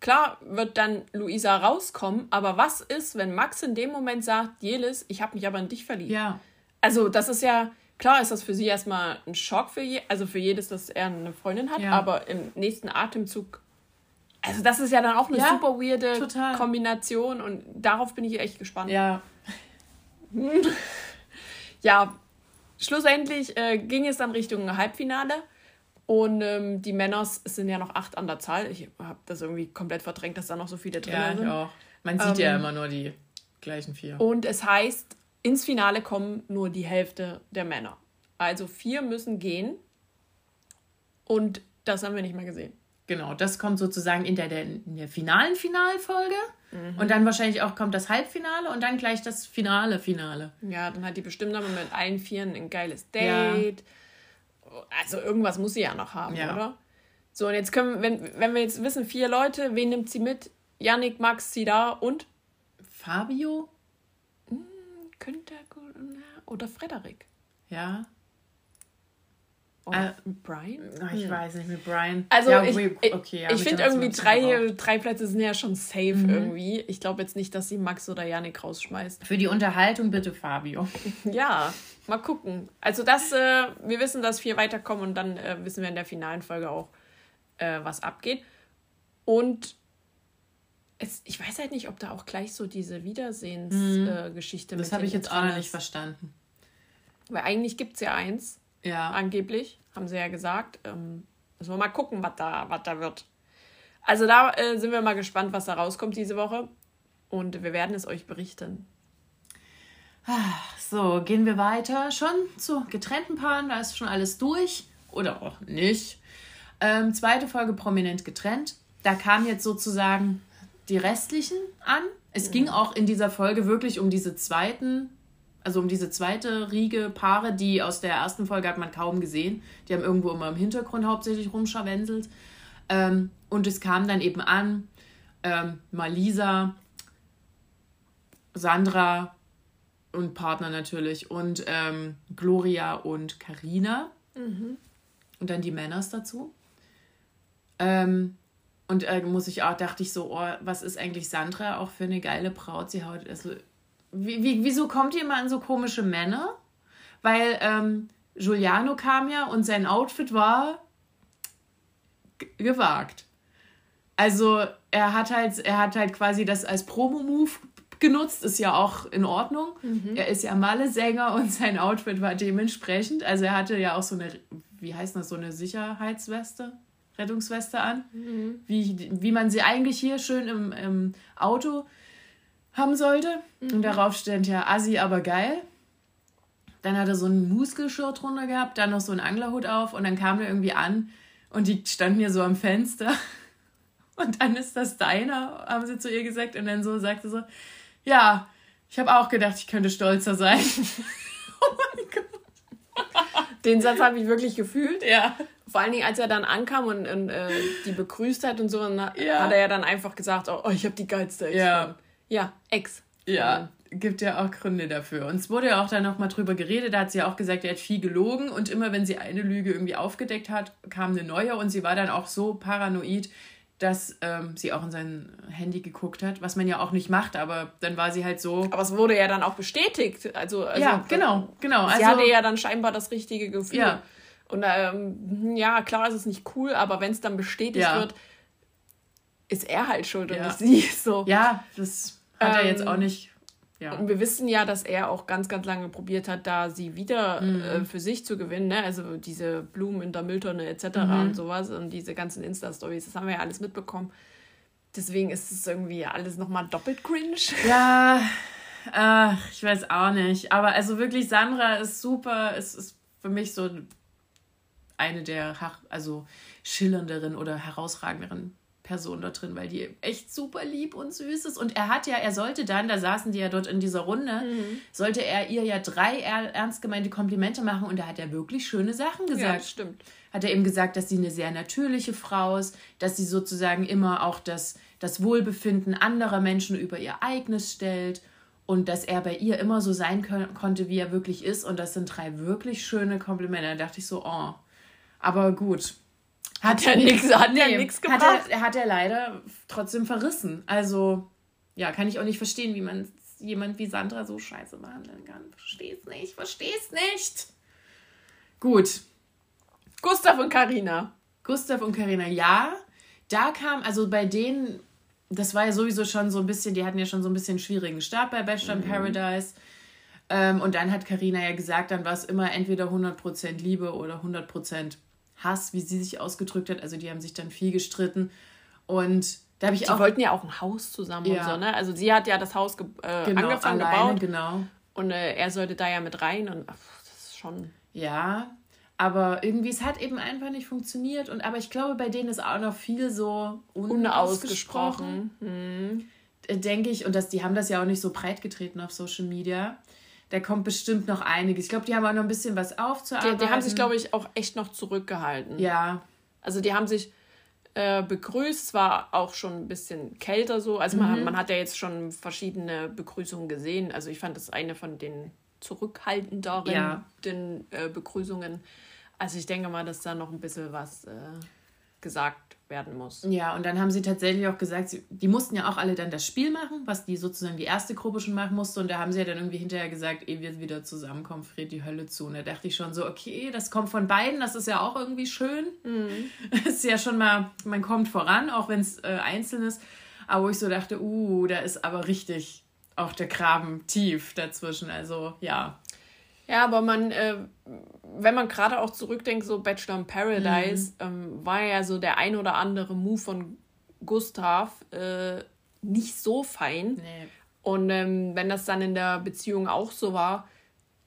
S1: Klar wird dann Luisa rauskommen, aber was ist, wenn Max in dem Moment sagt, Jelis, ich habe mich aber in dich verliebt? Ja. Also, das ist ja, klar ist das für sie erstmal ein Schock für je, also für jedes, dass er eine Freundin hat, ja. aber im nächsten Atemzug, also das ist ja dann auch eine ja, super weirde total. Kombination und darauf bin ich echt gespannt. Ja. ja, schlussendlich äh, ging es dann Richtung Halbfinale. Und ähm, die Männer sind ja noch acht an der Zahl. Ich habe das irgendwie komplett verdrängt, dass da noch so viele drin ja, sind. Ja, auch. Man sieht ähm, ja immer nur die gleichen vier. Und es heißt, ins Finale kommen nur die Hälfte der Männer. Also vier müssen gehen. Und das haben wir nicht mehr gesehen.
S2: Genau, das kommt sozusagen in der, in der finalen Finalfolge. Mhm. Und dann wahrscheinlich auch kommt das Halbfinale und dann gleich das Finale Finale.
S1: Ja, dann hat die bestimmt aber mit allen Vieren ein geiles Date. Ja also irgendwas muss sie ja noch haben, ja. oder? So, und jetzt können, wenn, wenn wir jetzt wissen, vier Leute, wen nimmt sie mit? Yannick, Max, Sida und?
S2: Fabio?
S1: Hm, könnte oder Frederik. Ja. Oder äh, Brian?
S2: Ich hm. weiß nicht, mit Brian. Also ja,
S1: ich, okay, ja, ich finde irgendwie drei, drei Plätze sind ja schon safe mhm. irgendwie. Ich glaube jetzt nicht, dass sie Max oder Yannick rausschmeißt.
S2: Für die Unterhaltung bitte Fabio.
S1: ja, Mal gucken. Also das, äh, wir wissen, dass vier weiterkommen und dann äh, wissen wir in der finalen Folge auch, äh, was abgeht. Und es, ich weiß halt nicht, ob da auch gleich so diese Wiedersehensgeschichte mhm.
S2: Das habe ich jetzt auch noch nicht verstanden.
S1: Weil eigentlich gibt es ja eins. Ja. Angeblich, haben sie ja gesagt. Ähm, müssen wir mal gucken, was da, was da wird. Also da äh, sind wir mal gespannt, was da rauskommt diese Woche. Und wir werden es euch berichten.
S2: So, gehen wir weiter. Schon zu getrennten Paaren, da ist schon alles durch. Oder auch nicht. Ähm, zweite Folge prominent getrennt. da kamen jetzt sozusagen die restlichen an. Es mhm. ging auch in dieser Folge wirklich um diese zweiten, also um diese zweite Riege Paare, die aus der ersten Folge hat man kaum gesehen. Die haben irgendwo immer im Hintergrund hauptsächlich rumscharwenselt. Ähm, und es kam dann eben an, ähm, Malisa, Sandra und Partner natürlich und ähm, Gloria und Karina mhm. und dann die Männers dazu. Ähm, und äh, muss ich auch, dachte ich so, oh, was ist eigentlich Sandra auch für eine geile Braut? Sie haut, also, wie, wie, wieso kommt ihr immer an so komische Männer? Weil ähm, Giuliano kam ja und sein Outfit war gewagt. Also er hat halt, er hat halt quasi das als Promo-Move genutzt, ist ja auch in Ordnung. Mhm. Er ist ja Malle-Sänger und sein Outfit war dementsprechend. Also er hatte ja auch so eine, wie heißt das, so eine Sicherheitsweste, Rettungsweste an, mhm. wie, wie man sie eigentlich hier schön im, im Auto haben sollte. Mhm. Und darauf stand ja Assi, aber geil. Dann hat er so ein Muskelshirt drunter gehabt, dann noch so einen Anglerhut auf und dann kam er irgendwie an und die standen hier so am Fenster. Und dann ist das deiner, haben sie zu ihr gesagt. Und dann so sagte sie so, ja, ich habe auch gedacht, ich könnte stolzer sein. oh
S1: mein Gott. Den Satz habe ich wirklich gefühlt. Ja. Vor allen Dingen, als er dann ankam und, und äh, die begrüßt hat und so, und ja. hat er ja dann einfach gesagt, oh, ich habe die geilste Ex. Ja. Ja, Ex.
S2: Ja, gibt ja auch Gründe dafür. Und es wurde ja auch dann nochmal drüber geredet, da hat sie ja auch gesagt, er hat viel gelogen und immer wenn sie eine Lüge irgendwie aufgedeckt hat, kam eine neue und sie war dann auch so paranoid, dass ähm, sie auch in sein Handy geguckt hat, was man ja auch nicht macht, aber dann war sie halt so.
S1: Aber es wurde ja dann auch bestätigt. Also, also
S2: ja, genau, genau.
S1: Sie also, hatte ja dann scheinbar das richtige Gefühl. Ja. Und ähm, ja, klar ist es nicht cool, aber wenn es dann bestätigt ja. wird, ist er halt schuld und nicht sie. So.
S2: Ja, das hat ähm, er jetzt auch ähm, nicht
S1: ja. Und wir wissen ja, dass er auch ganz, ganz lange probiert hat, da sie wieder mhm. äh, für sich zu gewinnen. Ne? Also diese Blumen in der Mülltonne etc. Mhm. und sowas und diese ganzen Insta-Stories, das haben wir ja alles mitbekommen. Deswegen ist es irgendwie alles nochmal doppelt cringe.
S2: Ja, äh, ich weiß auch nicht. Aber also wirklich, Sandra ist super. Es ist für mich so eine der also schillernderen oder herausragenderen Person da drin, weil die echt super lieb und süß ist. Und er hat ja, er sollte dann, da saßen die ja dort in dieser Runde, mhm. sollte er ihr ja drei ernst gemeinte Komplimente machen und da hat er wirklich schöne Sachen gesagt. Ja,
S1: stimmt.
S2: Hat er eben gesagt, dass sie eine sehr natürliche Frau ist, dass sie sozusagen immer auch das, das Wohlbefinden anderer Menschen über ihr eigenes stellt und dass er bei ihr immer so sein können, konnte, wie er wirklich ist. Und das sind drei wirklich schöne Komplimente. Da dachte ich so, oh. Aber gut, hat ja nichts hat nee, nix gebracht. Hat er, hat er leider trotzdem verrissen. Also, ja, kann ich auch nicht verstehen, wie man jemand wie Sandra so scheiße behandeln kann. Versteh's nicht, versteh's nicht. Gut.
S1: Gustav und Karina.
S2: Gustav und Karina, ja. Da kam, also bei denen, das war ja sowieso schon so ein bisschen, die hatten ja schon so ein bisschen schwierigen Start bei Bachelor in mhm. Paradise. Ähm, und dann hat Karina ja gesagt, dann war es immer entweder 100% Liebe oder 100% Hass, wie sie sich ausgedrückt hat. Also die haben sich dann viel gestritten. Und da habe ich
S1: die auch. Die wollten ja auch ein Haus zusammen ja. und so, ne? Also sie hat ja das Haus ge äh, genau, angefangen, alleine, gebaut. Genau. Und äh, er sollte da ja mit rein und ach, das ist schon.
S2: Ja, aber irgendwie, es hat eben einfach nicht funktioniert. Und aber ich glaube, bei denen ist auch noch viel so unausgesprochen. Hm. Denke ich, und das, die haben das ja auch nicht so breit getreten auf Social Media da kommt bestimmt noch einiges. Ich glaube, die haben auch noch ein bisschen was aufzuarbeiten.
S1: Die, die haben sich, glaube ich, auch echt noch zurückgehalten. Ja. Also die haben sich äh, begrüßt, zwar auch schon ein bisschen kälter so. Also man, mhm. man hat ja jetzt schon verschiedene Begrüßungen gesehen. Also ich fand das eine von den zurückhaltenderen ja. den, äh, Begrüßungen. Also ich denke mal, dass da noch ein bisschen was äh, gesagt werden muss.
S2: Ja, und dann haben sie tatsächlich auch gesagt, sie, die mussten ja auch alle dann das Spiel machen, was die sozusagen die erste Gruppe schon machen musste. Und da haben sie ja dann irgendwie hinterher gesagt, ehe wir wieder zusammenkommen, friert die Hölle zu. Und da dachte ich schon so, okay, das kommt von beiden, das ist ja auch irgendwie schön. Mhm. ist ja schon mal, man kommt voran, auch wenn es äh, einzeln ist. Aber wo ich so dachte, uh, da ist aber richtig auch der Graben tief dazwischen. Also ja,
S1: ja, aber man, äh, wenn man gerade auch zurückdenkt, so Bachelor in Paradise, mhm. ähm, war ja so der ein oder andere Move von Gustav äh, nicht so fein. Nee. Und ähm, wenn das dann in der Beziehung auch so war,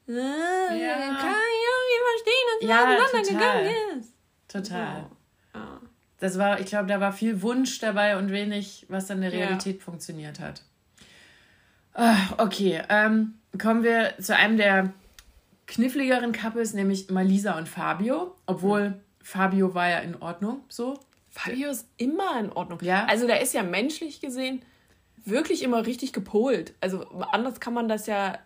S1: äh, ja. kann ich irgendwie verstehen, dass ja,
S2: auseinandergegangen ist. Total. So. Ja. Das war, ich glaube, da war viel Wunsch dabei und wenig, was dann in der Realität ja. funktioniert hat. Ah, okay, ähm, kommen wir zu einem der kniffligeren Couples, nämlich Malisa und Fabio. Obwohl Fabio war ja in Ordnung, so.
S1: Fabio ist immer in Ordnung. Ja. Also der ist ja menschlich gesehen wirklich immer richtig gepolt. Also anders kann man das ja.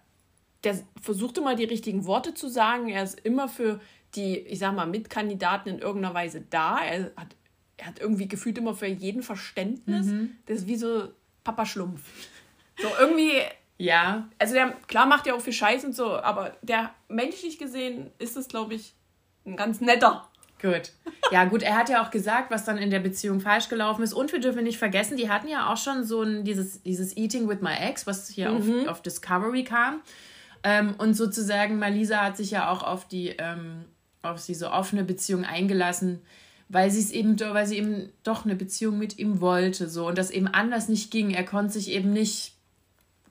S1: Der versucht immer die richtigen Worte zu sagen. Er ist immer für die, ich sag mal, Mitkandidaten in irgendeiner Weise da. Er hat, er hat irgendwie gefühlt immer für jeden Verständnis. Mhm. Das ist wie so Papa Schlumpf. So irgendwie. Ja. Also der, klar macht er auch viel Scheiß und so, aber der menschlich gesehen ist es, glaube ich, ein ganz netter.
S2: Gut. Ja, gut, er hat ja auch gesagt, was dann in der Beziehung falsch gelaufen ist. Und wir dürfen nicht vergessen, die hatten ja auch schon so ein, dieses, dieses Eating with my ex, was hier mhm. auf, auf Discovery kam. Ähm, und sozusagen, Malisa hat sich ja auch auf die, ähm, auf diese offene Beziehung eingelassen, weil sie es eben, weil sie eben doch eine Beziehung mit ihm wollte, so. Und das eben anders nicht ging. Er konnte sich eben nicht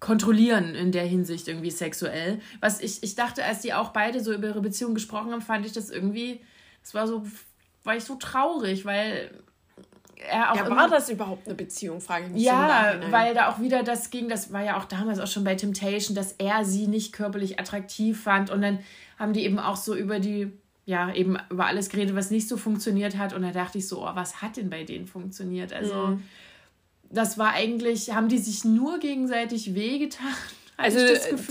S2: kontrollieren in der Hinsicht irgendwie sexuell. Was ich, ich dachte, als die auch beide so über ihre Beziehung gesprochen haben, fand ich das irgendwie es war so, war ich so traurig, weil
S1: er auch. Ja, war das überhaupt eine Beziehung, frage ich mich.
S2: Ja, weil da auch wieder das ging, das war ja auch damals auch schon bei Temptation, dass er sie nicht körperlich attraktiv fand und dann haben die eben auch so über die, ja, eben über alles geredet, was nicht so funktioniert hat und da dachte ich so, oh, was hat denn bei denen funktioniert? Also, mhm. Das war eigentlich, haben die sich nur gegenseitig wehgetan?
S1: Also,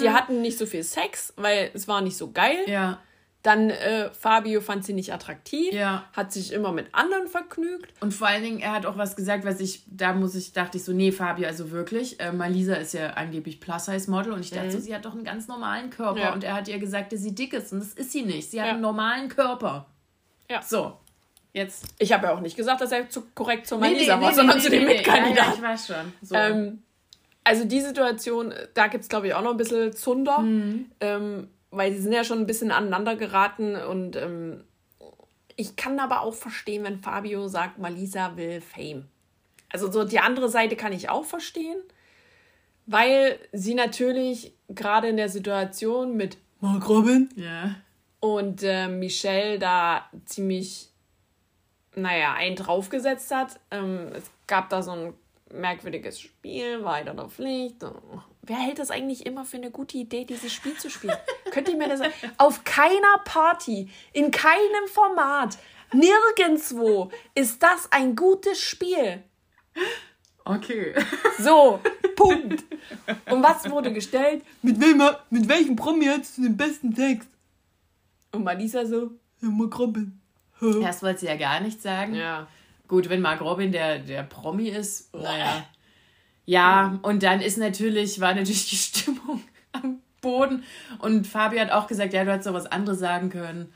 S1: die hatten nicht so viel Sex, weil es war nicht so geil. Ja. Dann äh, Fabio fand sie nicht attraktiv, ja. hat sich immer mit anderen vergnügt.
S2: Und vor allen Dingen, er hat auch was gesagt, was ich, da muss ich, dachte ich so, nee, Fabio, also wirklich, äh, Malisa ist ja angeblich Plus-Size-Model und ich dachte mhm. so, sie hat doch einen ganz normalen Körper. Ja. Und er hat ihr gesagt, dass sie dick ist und das ist sie nicht. Sie hat ja. einen normalen Körper. Ja. So.
S1: Jetzt. Ich habe ja auch nicht gesagt, dass er zu korrekt zu Malisa nee, nee, war, nee, sondern zu dem Mitkandidaten. Ja, ich weiß schon. So. Ähm, also die Situation, da gibt es, glaube ich, auch noch ein bisschen Zunder. Mhm. Ähm, weil sie sind ja schon ein bisschen aneinander geraten und ähm, ich kann aber auch verstehen, wenn Fabio sagt, Malisa will Fame. Also so die andere Seite kann ich auch verstehen, weil sie natürlich gerade in der Situation mit Mark Robin ja. und äh, Michelle da ziemlich, naja, einen draufgesetzt hat. Ähm, es gab da so ein merkwürdiges Spiel, weiter der Pflicht. Wer hält das eigentlich immer für eine gute Idee, dieses Spiel zu spielen? Könnt ihr mir das sagen? Auf keiner Party, in keinem Format, nirgendwo ist das ein gutes Spiel. Okay. So, Punkt. Und was wurde gestellt?
S2: Mit, wem, mit welchem Promi hast du den besten Text?
S1: Und Malisa so,
S2: ja, Mark Robin. Das wollte sie ja gar nicht sagen. Ja. Gut, wenn Mark Robin der, der Promi ist, naja. Ja, und dann ist natürlich, war natürlich die Stimmung am Boden. Und Fabi hat auch gesagt, ja, du hättest doch was anderes sagen können.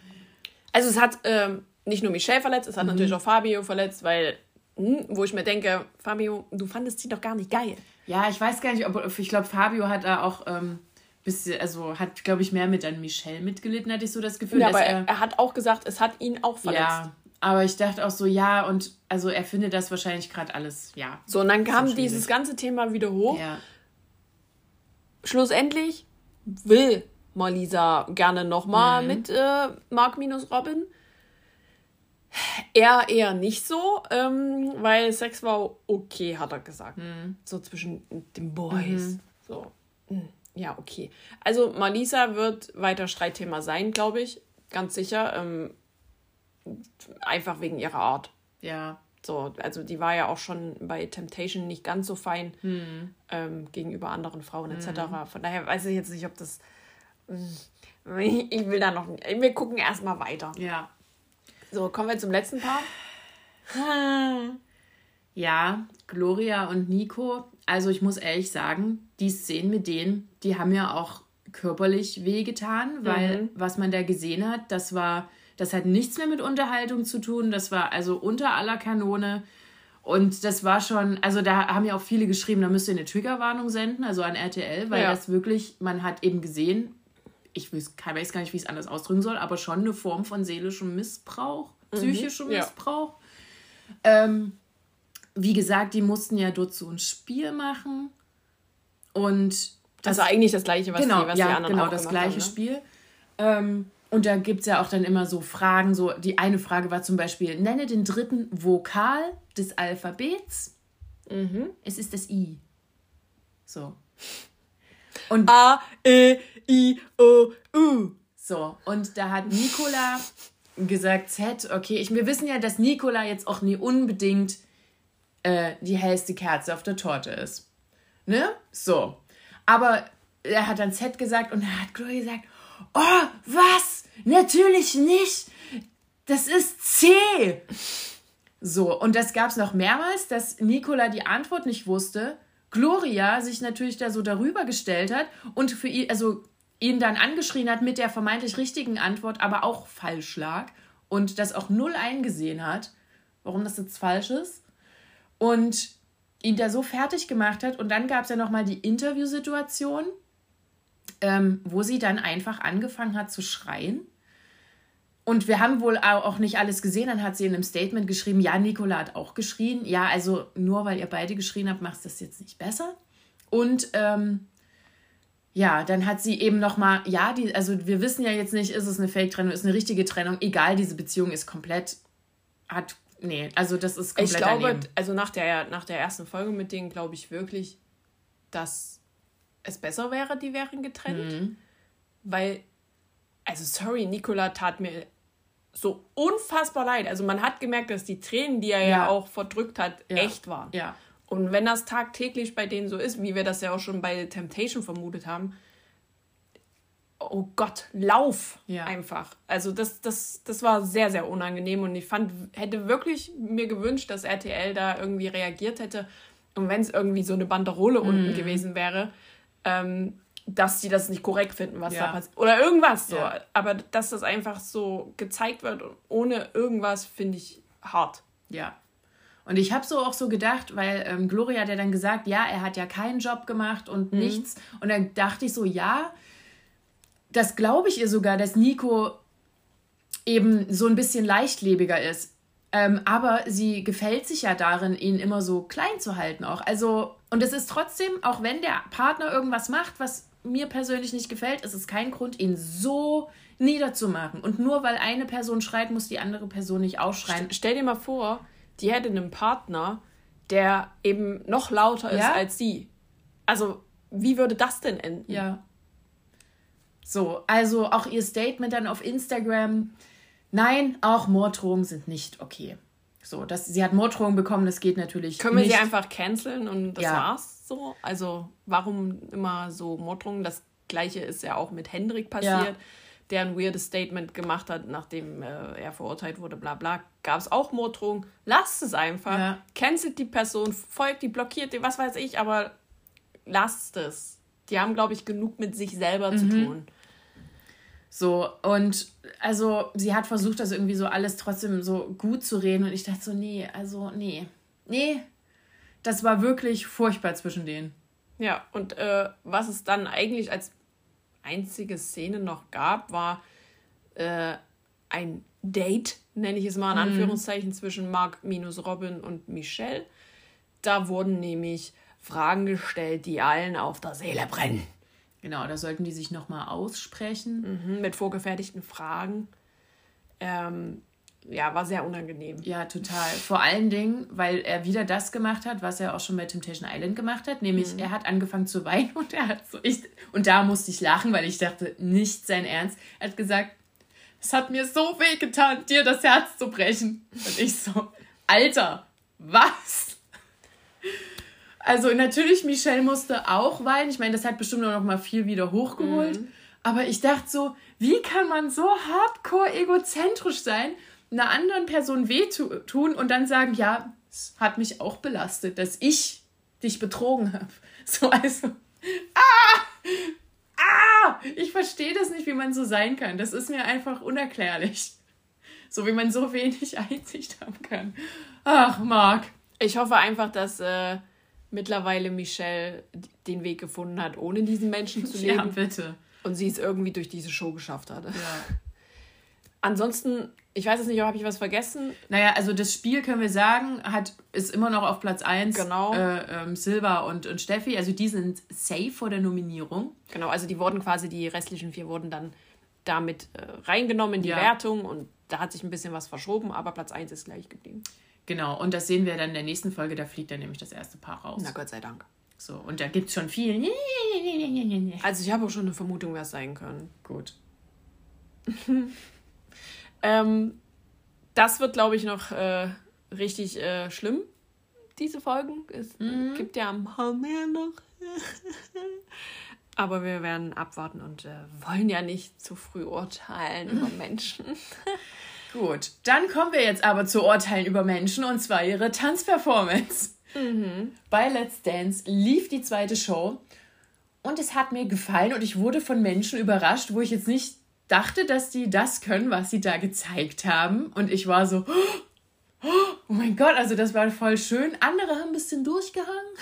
S1: Also es hat ähm, nicht nur Michelle verletzt, es hat mhm. natürlich auch Fabio verletzt, weil, hm, wo ich mir denke, Fabio, du fandest sie doch gar nicht geil.
S2: Ja, ich weiß gar nicht, ob ich glaube, Fabio hat da auch ähm, bisschen, also hat, glaube ich, mehr mit an Michelle mitgelitten, hatte ich so das Gefühl.
S1: Ja, aber er, er, hat auch gesagt, es hat ihn auch verletzt.
S2: Ja, aber ich dachte auch so, ja, und also er findet das wahrscheinlich gerade alles, ja.
S1: So, und dann kam so dieses ganze Thema wieder hoch. Ja. Schlussendlich will Malisa gerne nochmal mhm. mit äh, Mark minus Robin. Er eher nicht so, ähm, weil Sex war okay, hat er gesagt. Mhm. So zwischen den Boys. Mhm. So. Hm, ja, okay. Also Malisa wird weiter Streitthema sein, glaube ich. Ganz sicher. Ähm, einfach wegen ihrer Art. Ja. So, also die war ja auch schon bei Temptation nicht ganz so fein hm. ähm, gegenüber anderen Frauen etc. Hm. Von daher weiß ich jetzt nicht, ob das. Ich will da noch. Wir gucken erstmal weiter. Ja. So, kommen wir zum letzten Paar.
S2: Ja, Gloria und Nico. Also ich muss ehrlich sagen, die Szenen mit denen, die haben ja auch körperlich wehgetan, weil mhm. was man da gesehen hat, das war das hat nichts mehr mit Unterhaltung zu tun. Das war also unter aller Kanone. Und das war schon, also da haben ja auch viele geschrieben, da müsst ihr eine Triggerwarnung senden, also an RTL, weil ja. das wirklich, man hat eben gesehen, ich weiß, weiß gar nicht, wie ich es anders ausdrücken soll, aber schon eine Form von seelischem Missbrauch, mhm. psychischem ja. Missbrauch. Ähm, wie gesagt, die mussten ja dort so ein Spiel machen. Und
S1: das also eigentlich das gleiche, was,
S2: genau,
S1: die, was
S2: ja, die anderen genau, das gleiche haben, ne? Spiel. Ähm, Und da gibt es ja auch dann immer so Fragen. So, die eine Frage war zum Beispiel: Nenne den dritten Vokal des Alphabets. Mhm. Es ist das I. So. Und A, E, I, O, U. So, und da hat Nicola gesagt, Z, okay, ich, wir wissen ja, dass Nicola jetzt auch nie unbedingt äh, die hellste Kerze auf der Torte ist. Ne? So. Aber er hat dann Z gesagt und er hat Chloe gesagt, oh, was? Natürlich nicht. Das ist C. So, und das gab es noch mehrmals, dass Nicola die Antwort nicht wusste. Gloria sich natürlich da so darüber gestellt hat und für ihn, also ihn dann angeschrien hat mit der vermeintlich richtigen Antwort, aber auch falsch lag und das auch null eingesehen hat, warum das jetzt falsch ist. Und ihn da so fertig gemacht hat. Und dann gab es ja nochmal die Interviewsituation, ähm, wo sie dann einfach angefangen hat zu schreien. Und wir haben wohl auch nicht alles gesehen. Dann hat sie in einem Statement geschrieben, ja, Nicola hat auch geschrien. Ja, also nur weil ihr beide geschrien habt, macht das jetzt nicht besser. Und ähm, ja, dann hat sie eben noch mal, ja, die, also wir wissen ja jetzt nicht, ist es eine Fake-Trennung, ist eine richtige Trennung. Egal, diese Beziehung ist komplett, hat, nee, also das ist komplett
S1: Ich glaube, daneben. also nach der, nach der ersten Folge mit denen glaube ich wirklich, dass es besser wäre, die wären getrennt. Mhm. Weil, also sorry, Nicola tat mir so unfassbar leid. Also man hat gemerkt, dass die Tränen, die er ja, ja auch verdrückt hat, ja. echt waren. Ja. Und wenn das tagtäglich bei denen so ist, wie wir das ja auch schon bei Temptation vermutet haben, oh Gott, lauf ja. einfach. Also das, das, das war sehr, sehr unangenehm und ich fand, hätte wirklich mir gewünscht, dass RTL da irgendwie reagiert hätte. Und wenn es irgendwie so eine Banderole mm. unten gewesen wäre, ähm, dass sie das nicht korrekt finden, was ja. da passiert. Oder irgendwas so. Ja. Aber dass das einfach so gezeigt wird ohne irgendwas, finde ich hart.
S2: Ja. Und ich habe so auch so gedacht, weil ähm, Gloria hat ja dann gesagt, ja, er hat ja keinen Job gemacht und mhm. nichts. Und dann dachte ich so, ja, das glaube ich ihr sogar, dass Nico eben so ein bisschen leichtlebiger ist. Ähm, aber sie gefällt sich ja darin, ihn immer so klein zu halten auch. Also, und es ist trotzdem, auch wenn der Partner irgendwas macht, was mir persönlich nicht gefällt, ist es kein Grund, ihn so niederzumachen. Und nur weil eine Person schreit, muss die andere Person nicht ausschreien.
S1: Stell dir mal vor, die hätte einen Partner, der eben noch lauter ist ja? als sie. Also, wie würde das denn enden?
S2: Ja. So, also auch ihr Statement dann auf Instagram. Nein, auch Morddrohungen sind nicht okay. So, das, sie hat Morddrohungen bekommen, das geht natürlich
S1: Können nicht. wir sie einfach canceln und das ja. war's so? Also, warum immer so Morddrohungen? Das gleiche ist ja auch mit Hendrik passiert. Ja der ein weirdes Statement gemacht hat, nachdem äh, er verurteilt wurde, bla bla, gab es auch Morddrohungen. Lasst es einfach. Ja. Cancelt die Person, folgt die, blockiert die, was weiß ich, aber lasst es. Die haben, glaube ich, genug mit sich selber mhm. zu tun.
S2: So, und also sie hat versucht, das irgendwie so alles trotzdem so gut zu reden und ich dachte so, nee, also nee, nee, das war wirklich furchtbar zwischen denen.
S1: Ja, und äh, was es dann eigentlich als einzige Szene noch gab, war äh, ein Date, nenne ich es mal in mhm. Anführungszeichen, zwischen Mark minus Robin und Michelle. Da wurden nämlich Fragen gestellt, die allen auf der Seele brennen.
S2: Genau, da sollten die sich nochmal aussprechen.
S1: Mhm, mit vorgefertigten Fragen. Ähm, ja, war sehr unangenehm.
S2: Ja, total. Vor allen Dingen, weil er wieder das gemacht hat, was er auch schon bei Temptation Island gemacht hat, nämlich mhm. er hat angefangen zu weinen und er hat so ich und da musste ich lachen, weil ich dachte, nicht sein Ernst. Er hat gesagt, es hat mir so weh getan, dir das Herz zu brechen. Und ich so, Alter, was? Also natürlich, Michelle musste auch weinen. Ich meine, das hat bestimmt noch mal viel wieder hochgeholt. Mhm. Aber ich dachte so, wie kann man so hardcore egozentrisch sein einer anderen Person wehtun und dann sagen, ja, es hat mich auch belastet, dass ich dich betrogen habe. So, also, ah, ah, ich verstehe das nicht, wie man so sein kann. Das ist mir einfach unerklärlich. So wie man so wenig Einsicht haben kann. Ach, Marc.
S1: Ich hoffe einfach, dass äh, mittlerweile Michelle den Weg gefunden hat, ohne diesen Menschen zu leben. Ja, bitte. Und sie es irgendwie durch diese Show geschafft hat. Ja. Ansonsten ich weiß es nicht, habe ich was vergessen?
S2: Naja, also das Spiel können wir sagen, hat, ist immer noch auf Platz 1. Genau. Äh, ähm, Silva und, und Steffi, also die sind safe vor der Nominierung.
S1: Genau, also die wurden quasi, die restlichen vier wurden dann damit äh, reingenommen in die ja. Wertung und da hat sich ein bisschen was verschoben, aber Platz 1 ist gleich geblieben.
S2: Genau, und das sehen wir dann in der nächsten Folge, da fliegt dann nämlich das erste Paar raus.
S1: Na Gott sei Dank.
S2: So, und da gibt es schon viel.
S1: Also ich habe auch schon eine Vermutung, wer es sein kann.
S2: Gut.
S1: ähm, das wird, glaube ich, noch äh, richtig äh, schlimm, diese Folgen. Es mhm. gibt ja ein paar mehr noch. Aber wir werden abwarten und äh, wollen ja nicht zu früh urteilen über Menschen.
S2: Gut, dann kommen wir jetzt aber zu Urteilen über Menschen und zwar ihre Tanzperformance. Mhm. Bei Let's Dance lief die zweite Show und es hat mir gefallen und ich wurde von Menschen überrascht, wo ich jetzt nicht dachte, dass die das können, was sie da gezeigt haben. Und ich war so, oh mein Gott, also das war voll schön. Andere haben ein bisschen durchgehangen.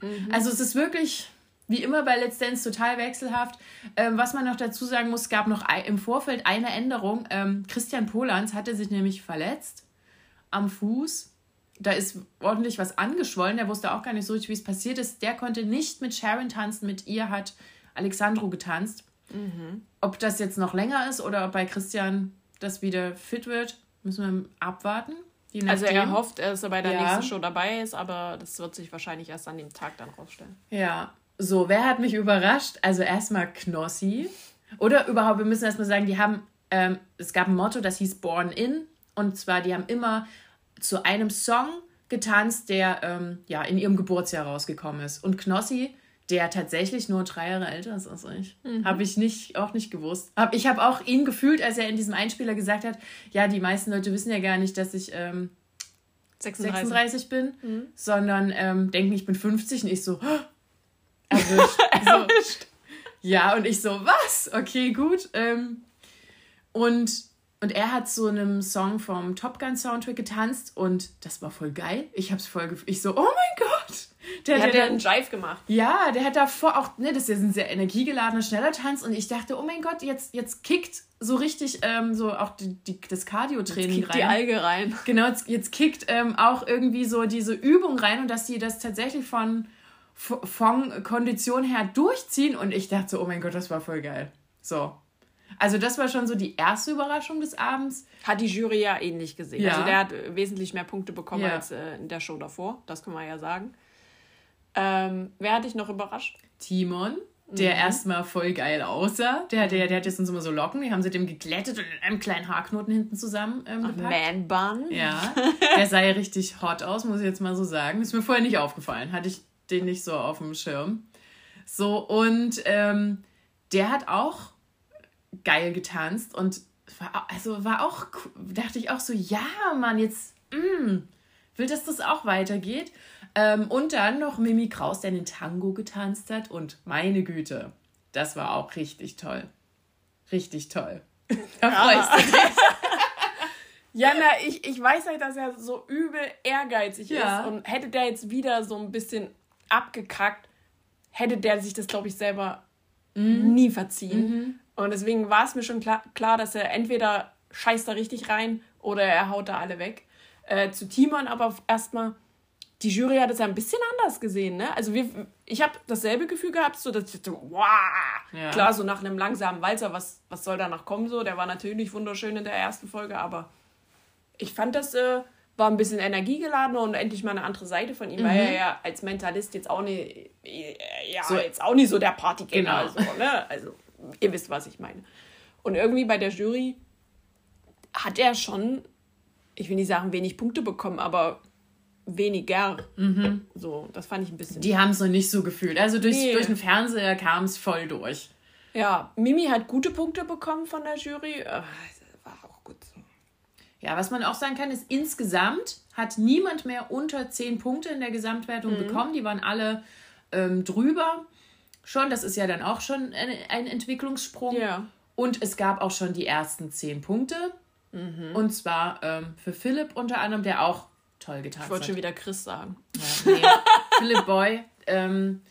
S2: Mhm. Also es ist wirklich, wie immer bei Let's Dance, total wechselhaft. Ähm, was man noch dazu sagen muss, gab noch im Vorfeld eine Änderung. Ähm, Christian Polans hatte sich nämlich verletzt am Fuß. Da ist ordentlich was angeschwollen. Der wusste auch gar nicht so, wie es passiert ist. Der konnte nicht mit Sharon tanzen. Mit ihr hat Alexandro getanzt. Mhm. Ob das jetzt noch länger ist oder ob bei Christian das wieder fit wird, müssen wir abwarten.
S1: Also er hofft, dass er bei der ja. nächsten Show dabei ist, aber das wird sich wahrscheinlich erst an dem Tag dann rausstellen.
S2: Ja. So, wer hat mich überrascht? Also erstmal Knossi. Oder überhaupt, wir müssen erstmal sagen, die haben, ähm, es gab ein Motto, das hieß Born In. Und zwar, die haben immer zu einem Song getanzt, der ähm, ja in ihrem Geburtsjahr rausgekommen ist. Und Knossi der tatsächlich nur drei Jahre älter ist als ich. Mhm. Habe ich nicht, auch nicht gewusst. Hab, ich habe auch ihn gefühlt, als er in diesem Einspieler gesagt hat, ja, die meisten Leute wissen ja gar nicht, dass ich ähm, 36. 36 bin, mhm. sondern ähm, denken, ich bin 50 und ich so, oh, erwischt. erwischt. ja, und ich so, was? Okay, gut. Ähm, und und er hat so einem Song vom Top Gun Soundtrack getanzt und das war voll geil. Ich hab's voll gefühlt. Ich so, oh mein Gott.
S1: Der, der hat ja einen Jive gemacht.
S2: Ja, der hat davor auch, ne, das ist ja ein sehr energiegeladener, schneller Tanz und ich dachte, oh mein Gott, jetzt, jetzt kickt so richtig ähm, so auch die, die, das Cardio-Training rein. die Alge rein. Genau, jetzt, jetzt kickt ähm, auch irgendwie so diese Übung rein und dass sie das tatsächlich von, von Kondition her durchziehen und ich dachte, oh mein Gott, das war voll geil. So, also das war schon so die erste Überraschung des Abends.
S1: Hat die Jury ja ähnlich gesehen. Ja. Also der hat wesentlich mehr Punkte bekommen ja. als äh, in der Show davor. Das kann man ja sagen. Ähm, wer hat dich noch überrascht?
S2: Timon, der mhm. erstmal voll geil aussah. Der, der, der hat jetzt immer so Locken, die haben sie dem geglättet und in einem kleinen Haarknoten hinten zusammen ähm, Man Bun. Ja, der sah ja richtig hot aus, muss ich jetzt mal so sagen. Ist mir vorher nicht aufgefallen. Hatte ich den nicht so auf dem Schirm. So, und ähm, der hat auch geil getanzt und war, also war auch, dachte ich auch so, ja, Mann, jetzt mm, will, dass das auch weitergeht. Ähm, und dann noch Mimi Kraus, der den Tango getanzt hat und meine Güte, das war auch richtig toll. Richtig toll. Da freust
S1: du dich. Ja, na, ich, ich weiß halt, dass er so übel ehrgeizig ja. ist. Und hätte der jetzt wieder so ein bisschen abgekackt, hätte der sich das, glaube ich, selber mhm. nie verziehen. Mhm. Und deswegen war es mir schon klar, klar, dass er entweder scheißt da richtig rein oder er haut da alle weg. Äh, zu Timon aber erstmal, die Jury hat es ja ein bisschen anders gesehen, ne? Also wir, ich habe dasselbe Gefühl gehabt, so dass ich so, wow, ja. klar, so nach einem langsamen Walzer, was, was soll da noch kommen so? Der war natürlich wunderschön in der ersten Folge, aber ich fand das äh, war ein bisschen energiegeladener und endlich mal eine andere Seite von ihm, mhm. weil er ja als Mentalist jetzt auch nicht, ja, so, jetzt auch nicht so der Partygänger genau. so, ne? Also ihr wisst, was ich meine. Und irgendwie bei der Jury hat er schon, ich will nicht sagen, wenig Punkte bekommen, aber weniger. Mhm. So, das fand ich ein bisschen.
S2: Die haben es noch nicht so gefühlt. Also durch, nee. durch den Fernseher kam es voll durch.
S1: Ja, Mimi hat gute Punkte bekommen von der Jury. War auch gut so.
S2: Ja, was man auch sagen kann, ist, insgesamt hat niemand mehr unter 10 Punkte in der Gesamtwertung mhm. bekommen. Die waren alle ähm, drüber schon. Das ist ja dann auch schon ein, ein Entwicklungssprung. Ja. Und es gab auch schon die ersten zehn Punkte. Mhm. Und zwar ähm, für Philipp unter anderem, der auch toll getan hat.
S1: Ich wollte schon wieder Chris sagen.
S2: Ja, nee. Philipp Boy, ähm,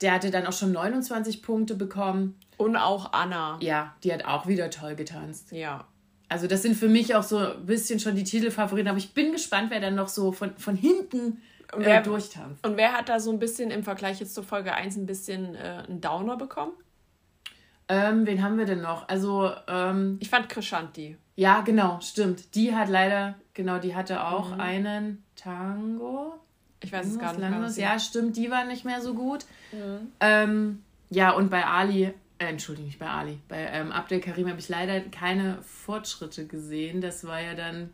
S2: der hatte dann auch schon 29 Punkte bekommen.
S1: Und auch Anna.
S2: Ja, die hat auch wieder toll getanzt. Ja. Also das sind für mich auch so ein bisschen schon die Titelfavoriten, aber ich bin gespannt, wer dann noch so von, von hinten
S1: und wer, durchtanzt. Und wer hat da so ein bisschen im Vergleich jetzt zur Folge 1 ein bisschen äh, einen Downer bekommen?
S2: Ähm, wen haben wir denn noch? Also, ähm,
S1: Ich fand Krishanti.
S2: ja, genau, stimmt. Die hat leider, genau, die hatte auch
S1: Mhm.
S2: einen Tango.
S1: Ich weiß es gar nicht mehr.
S2: Ja, stimmt, die war nicht mehr so gut.
S1: Mhm.
S2: Ähm, ja, und bei Ali, äh, entschuldige mich, bei Ali, bei ähm, Abdel Karim habe ich leider keine Fortschritte gesehen. Das war ja dann.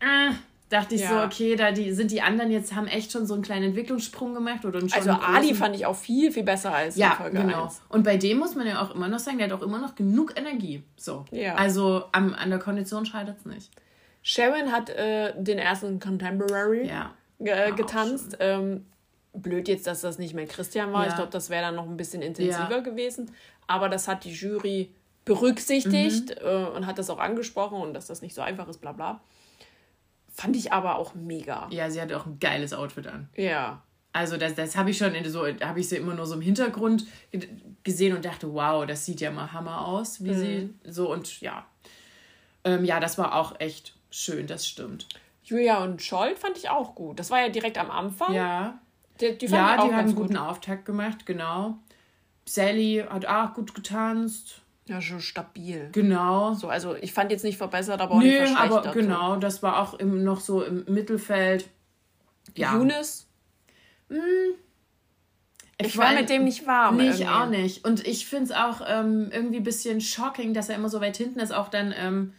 S2: Äh, dachte ich so,
S1: Ja.
S2: okay, da die, sind die anderen jetzt, haben echt schon so einen kleinen Entwicklungssprung gemacht oder schon
S1: Also Ali fand ich auch viel, viel besser als in
S2: ja,
S1: Folge
S2: genau.
S1: 1.
S2: Und bei dem muss man ja auch immer noch sagen, der hat auch immer noch genug Energie. So.
S1: Ja.
S2: Also am, an der Kondition scheitert es nicht.
S1: Sharon hat äh, den ersten Contemporary
S2: Ja. auch
S1: getanzt. Ähm, blöd jetzt, dass das nicht mehr Christian war.
S2: Ja.
S1: Ich glaube, das wäre dann noch ein bisschen intensiver
S2: Ja.
S1: gewesen. Aber das hat die Jury berücksichtigt
S2: Mhm.
S1: äh, und hat das auch angesprochen und dass das nicht so einfach ist, bla bla. Fand ich aber auch mega.
S2: Ja, sie hatte auch ein geiles Outfit an.
S1: Ja.
S2: Also das, das habe ich schon in so, habe ich sie immer nur so im Hintergrund ge- gesehen und dachte, wow, das sieht ja mal Hammer aus, wie sie so und ja. Ähm, ja, das war auch echt schön, das stimmt.
S1: Julia und Scholt fand ich auch gut. Das war ja direkt am Anfang.
S2: Ja,
S1: Die, die
S2: ja,
S1: ich
S2: die haben einen
S1: gut.
S2: guten Auftakt gemacht, genau. Sally hat auch gut getanzt,
S1: Ja, schon stabil.
S2: genau.
S1: So, also ich fand jetzt nicht verbessert, aber auch nicht
S2: Nee,
S1: verschlechtert.
S2: aber genau, das war auch im, noch so im Mittelfeld. Ja,
S1: Younes, ich war
S2: vor
S1: mit dem nicht warm.
S2: Nee, ich
S1: irgendwie.
S2: auch nicht. Und ich finde es auch ähm, irgendwie ein bisschen shocking, dass er immer so weit hinten ist, auch dann ähm,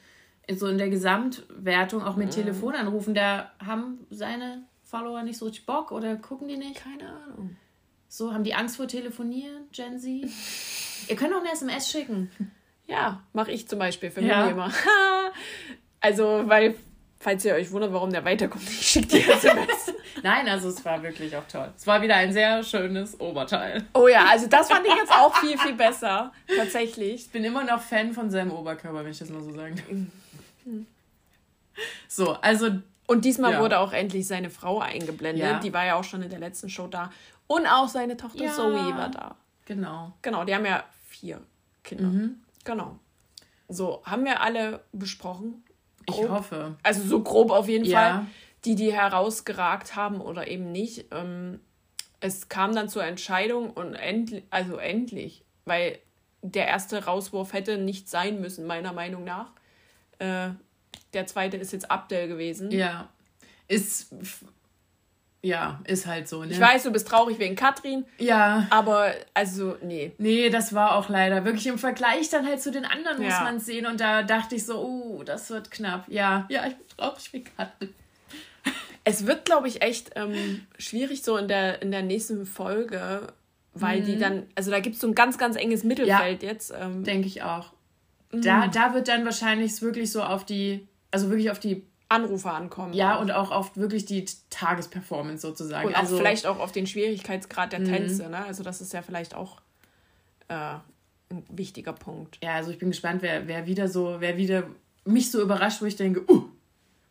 S2: so in der Gesamtwertung, auch
S1: Mhm.
S2: mit Telefonanrufen. Da haben seine Follower nicht so richtig Bock oder gucken die nicht?
S1: Keine Ahnung.
S2: So, haben die Angst vor Telefonieren, Gen Z? Ihr könnt auch eine SMS schicken.
S1: Ja, mache ich zum Beispiel für
S2: Ja.
S1: mich immer. also, weil, falls ihr euch wundert, warum der weiterkommt, ich schicke die SMS.
S2: Nein, also es war wirklich auch toll. Es war wieder ein sehr schönes Oberteil.
S1: oh ja, also das fand ich jetzt auch viel, viel besser. Tatsächlich.
S2: Ich bin immer noch Fan von seinem Oberkörper, wenn ich das mal so sagen darf. So, also
S1: Und diesmal
S2: Ja.
S1: wurde auch endlich seine Frau eingeblendet.
S2: Ja.
S1: Die war ja auch schon in der letzten Show da. Und auch seine Tochter
S2: Ja.
S1: Zoe war da.
S2: genau.
S1: Genau, die haben ja vier Kinder.
S2: Mhm.
S1: Genau. So, haben wir alle besprochen.
S2: Ich
S1: Grob.
S2: hoffe.
S1: Also so grob auf jeden. Fall. Die, die herausgeragt haben oder eben nicht. Ähm, es kam dann zur Entscheidung und endlich, also endlich, weil der erste Rauswurf hätte nicht sein müssen, meiner Meinung nach. Äh, der zweite ist jetzt Abdel gewesen.
S2: Ja. Ist. Ja, ist halt so, ne?
S1: Ich weiß, du bist traurig wegen Katrin,
S2: Ja.
S1: aber also, nee.
S2: Nee, das war auch leider wirklich im Vergleich dann halt zu den anderen muss
S1: Ja.
S2: man sehen und da dachte ich so, oh, das wird knapp. Ja, ja, ich bin traurig wie Katrin.
S1: Es wird, glaube ich, echt ähm, schwierig so in der, in der nächsten Folge, weil
S2: Mhm.
S1: die dann, also da gibt es so ein ganz, ganz enges Mittelfeld jetzt. Ähm,
S2: Denke ich auch.
S1: Mhm.
S2: Da, da wird dann wahrscheinlich wirklich so auf die, also wirklich auf die,
S1: Anrufe ankommen.
S2: ja, und auch auf wirklich die Tagesperformance sozusagen.
S1: Und auch
S2: also,
S1: vielleicht auch auf den Schwierigkeitsgrad der Tänze, ne? Also das ist ja vielleicht auch äh, ein wichtiger Punkt.
S2: Ja, also ich bin gespannt, wer, wer wieder so, wer wieder mich so überrascht, wo ich denke, uh,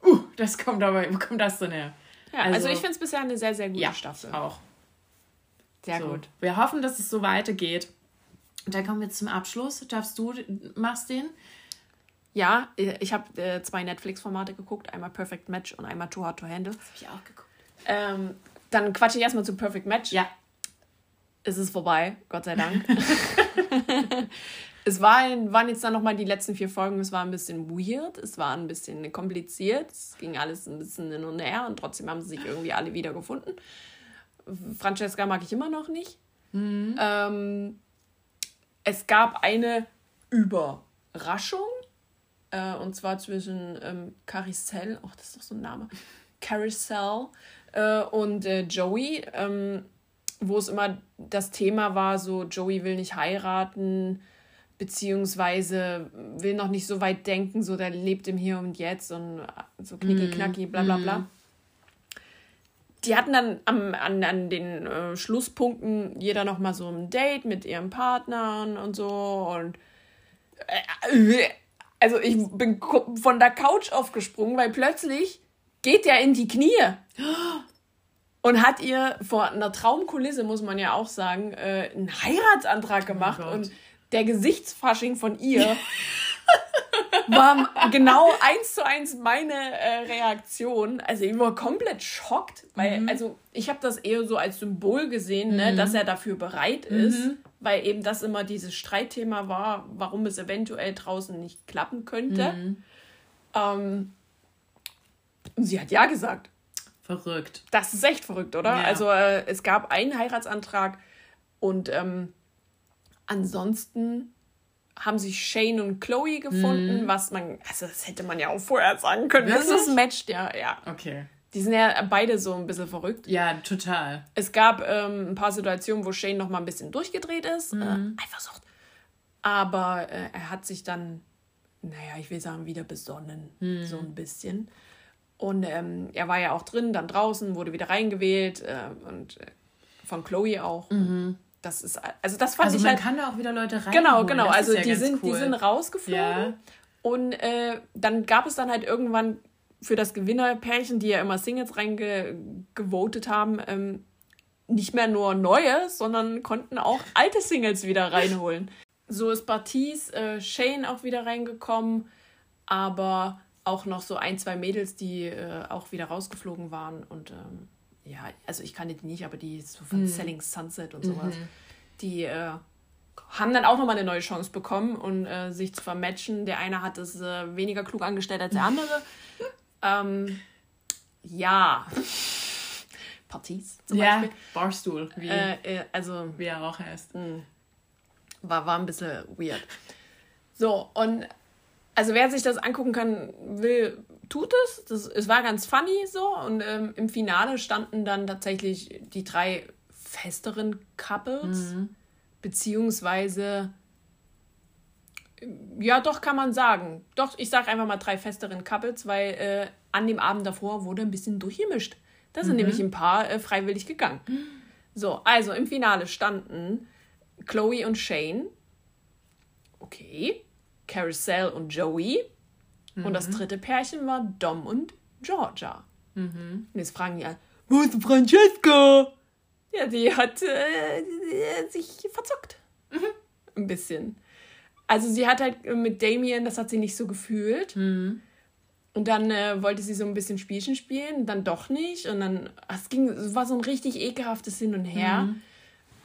S2: uh, das kommt aber, wo kommt das denn her?
S1: Ja, also, ich finde es bisher eine sehr, sehr gute
S2: ja,
S1: Staffel.
S2: auch.
S1: Sehr
S2: So.
S1: gut.
S2: Wir hoffen, dass es so weitergeht. Und dann kommen wir zum Abschluss. Darfst du, machst den?
S1: Ja, ich habe äh, zwei Netflix-Formate geguckt, einmal Perfect Match und einmal Too Hard to Handle.
S2: Hab ich auch geguckt.
S1: Ähm, dann quatsche ich erstmal zu Perfect Match.
S2: Ja.
S1: Es ist vorbei, Gott sei Dank. es war, waren jetzt dann nochmal die letzten vier Folgen. Es war ein bisschen weird, es war ein bisschen kompliziert. Es ging alles ein bisschen hin und her und trotzdem haben sie sich irgendwie alle wieder gefunden. Francesca mag ich immer noch nicht. Ähm, es gab eine Überraschung. Äh, und zwar zwischen ähm, Caricel, ach, das ist doch so ein Name. Caricel äh, und äh, Joey, ähm, wo es immer das Thema war, so Joey will nicht heiraten, beziehungsweise will noch nicht so weit denken, so der lebt im Hier und Jetzt und äh, so knicki knacki, bla bla bla. Die hatten dann am, an, an den äh, Schlusspunkten jeder noch mal so ein Date mit ihrem Partner und so und äh, also ich bin von der Couch aufgesprungen, weil plötzlich geht er in die Knie und hat ihr vor einer Traumkulisse, muss man ja auch sagen, äh, einen Heiratsantrag gemacht
S2: Gott.
S1: und der Gesichtsfasching von ihr war genau eins zu eins meine äh, Reaktion. Also ich war komplett schockt, weil mhm. also ich habe das eher so als Symbol gesehen, ne, mhm. dass er dafür bereit ist, mhm. weil eben das immer dieses Streitthema war, warum es eventuell draußen nicht klappen könnte. Mhm. Ähm, und sie hat ja gesagt.
S2: Verrückt.
S1: Das ist echt verrückt, oder? Ja. Also äh, es gab einen Heiratsantrag und ähm, ansonsten haben sich Shane und Chloe gefunden, mhm. was man, also das hätte man ja auch vorher sagen können. Wirklich? Das ist matcht, ja, ja. Okay. Die sind ja beide so ein bisschen verrückt.
S2: Ja, total.
S1: Es gab ähm, ein paar Situationen, wo Shane noch mal ein bisschen durchgedreht ist. Mhm. Äh, Eifersucht. Aber äh, er hat sich dann, naja, ich will sagen, wieder besonnen. Mhm. So ein bisschen. Und ähm, er war ja auch drin, dann draußen, wurde wieder reingewählt äh, und äh, von Chloe auch. Mhm. Das ist, also das fand also ich man halt, kann da auch wieder Leute rein. Genau, genau. Das also ja die sind, cool. die sind rausgeflogen. Ja. Und äh, dann gab es dann halt irgendwann für das Gewinnerpärchen, die ja immer Singles reingevotet haben, ähm, nicht mehr nur neue, sondern konnten auch alte Singles wieder reinholen. So ist Bartis, äh, Shane auch wieder reingekommen, aber auch noch so ein, zwei Mädels, die äh, auch wieder rausgeflogen waren. Und ähm, ja, also ich kannte die nicht, aber die so von mhm. Selling Sunset und sowas, mhm. die äh, haben dann auch nochmal eine neue Chance bekommen und äh, sich zu vermatchen. Der eine hat es äh, weniger klug angestellt als der andere. ähm, ja. Partys zum ja, Beispiel. Barstool, wie, äh, äh, also, wie er auch heißt. Mh, war, war ein bisschen weird. So, und also wer sich das angucken kann, will, tut es. Das, es war ganz funny so. Und ähm, im Finale standen dann tatsächlich die drei festeren Couples. Mhm. Beziehungsweise, ja, doch kann man sagen. Doch, ich sage einfach mal drei festeren Couples, weil äh, an dem Abend davor wurde ein bisschen durchgemischt. Da sind mhm. nämlich ein paar äh, freiwillig gegangen. So, also im Finale standen Chloe und Shane. Okay. Carousel und Joey. Mhm. Und das mhm. dritte Pärchen war Dom und Georgia. Mhm. Und jetzt fragen die alle, wo ist Francesca? Ja, die hat äh, sich verzockt. Mhm. Ein bisschen. Also sie hat halt mit Damien, das hat sie nicht so gefühlt. Mhm. Und dann äh, wollte sie so ein bisschen Spielchen spielen, dann doch nicht. Und dann, es ging, es war so ein richtig ekelhaftes Hin und Her. Mhm.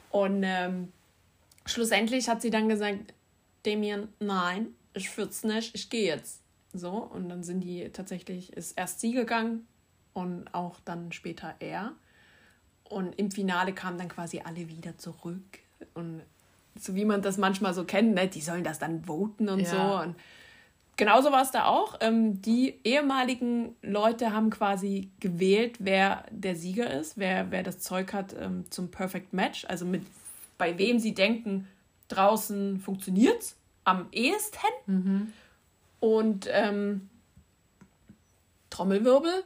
S1: Und ähm, schlussendlich hat sie dann gesagt, Damien, nein, ich es nicht, ich gehe jetzt. So, und dann sind die tatsächlich, ist erst sie gegangen und auch dann später er. Und im Finale kamen dann quasi alle wieder zurück. Und so wie man das manchmal so kennt, ne, die sollen das dann voten und ja. so. Und genauso war es da auch. Ähm, die ehemaligen Leute haben quasi gewählt, wer der Sieger ist, wer, wer das Zeug hat ähm, zum Perfect Match. Also mit bei wem sie denken, draußen funktioniert's am ehesten. Mhm. Und ähm, Trommelwirbel.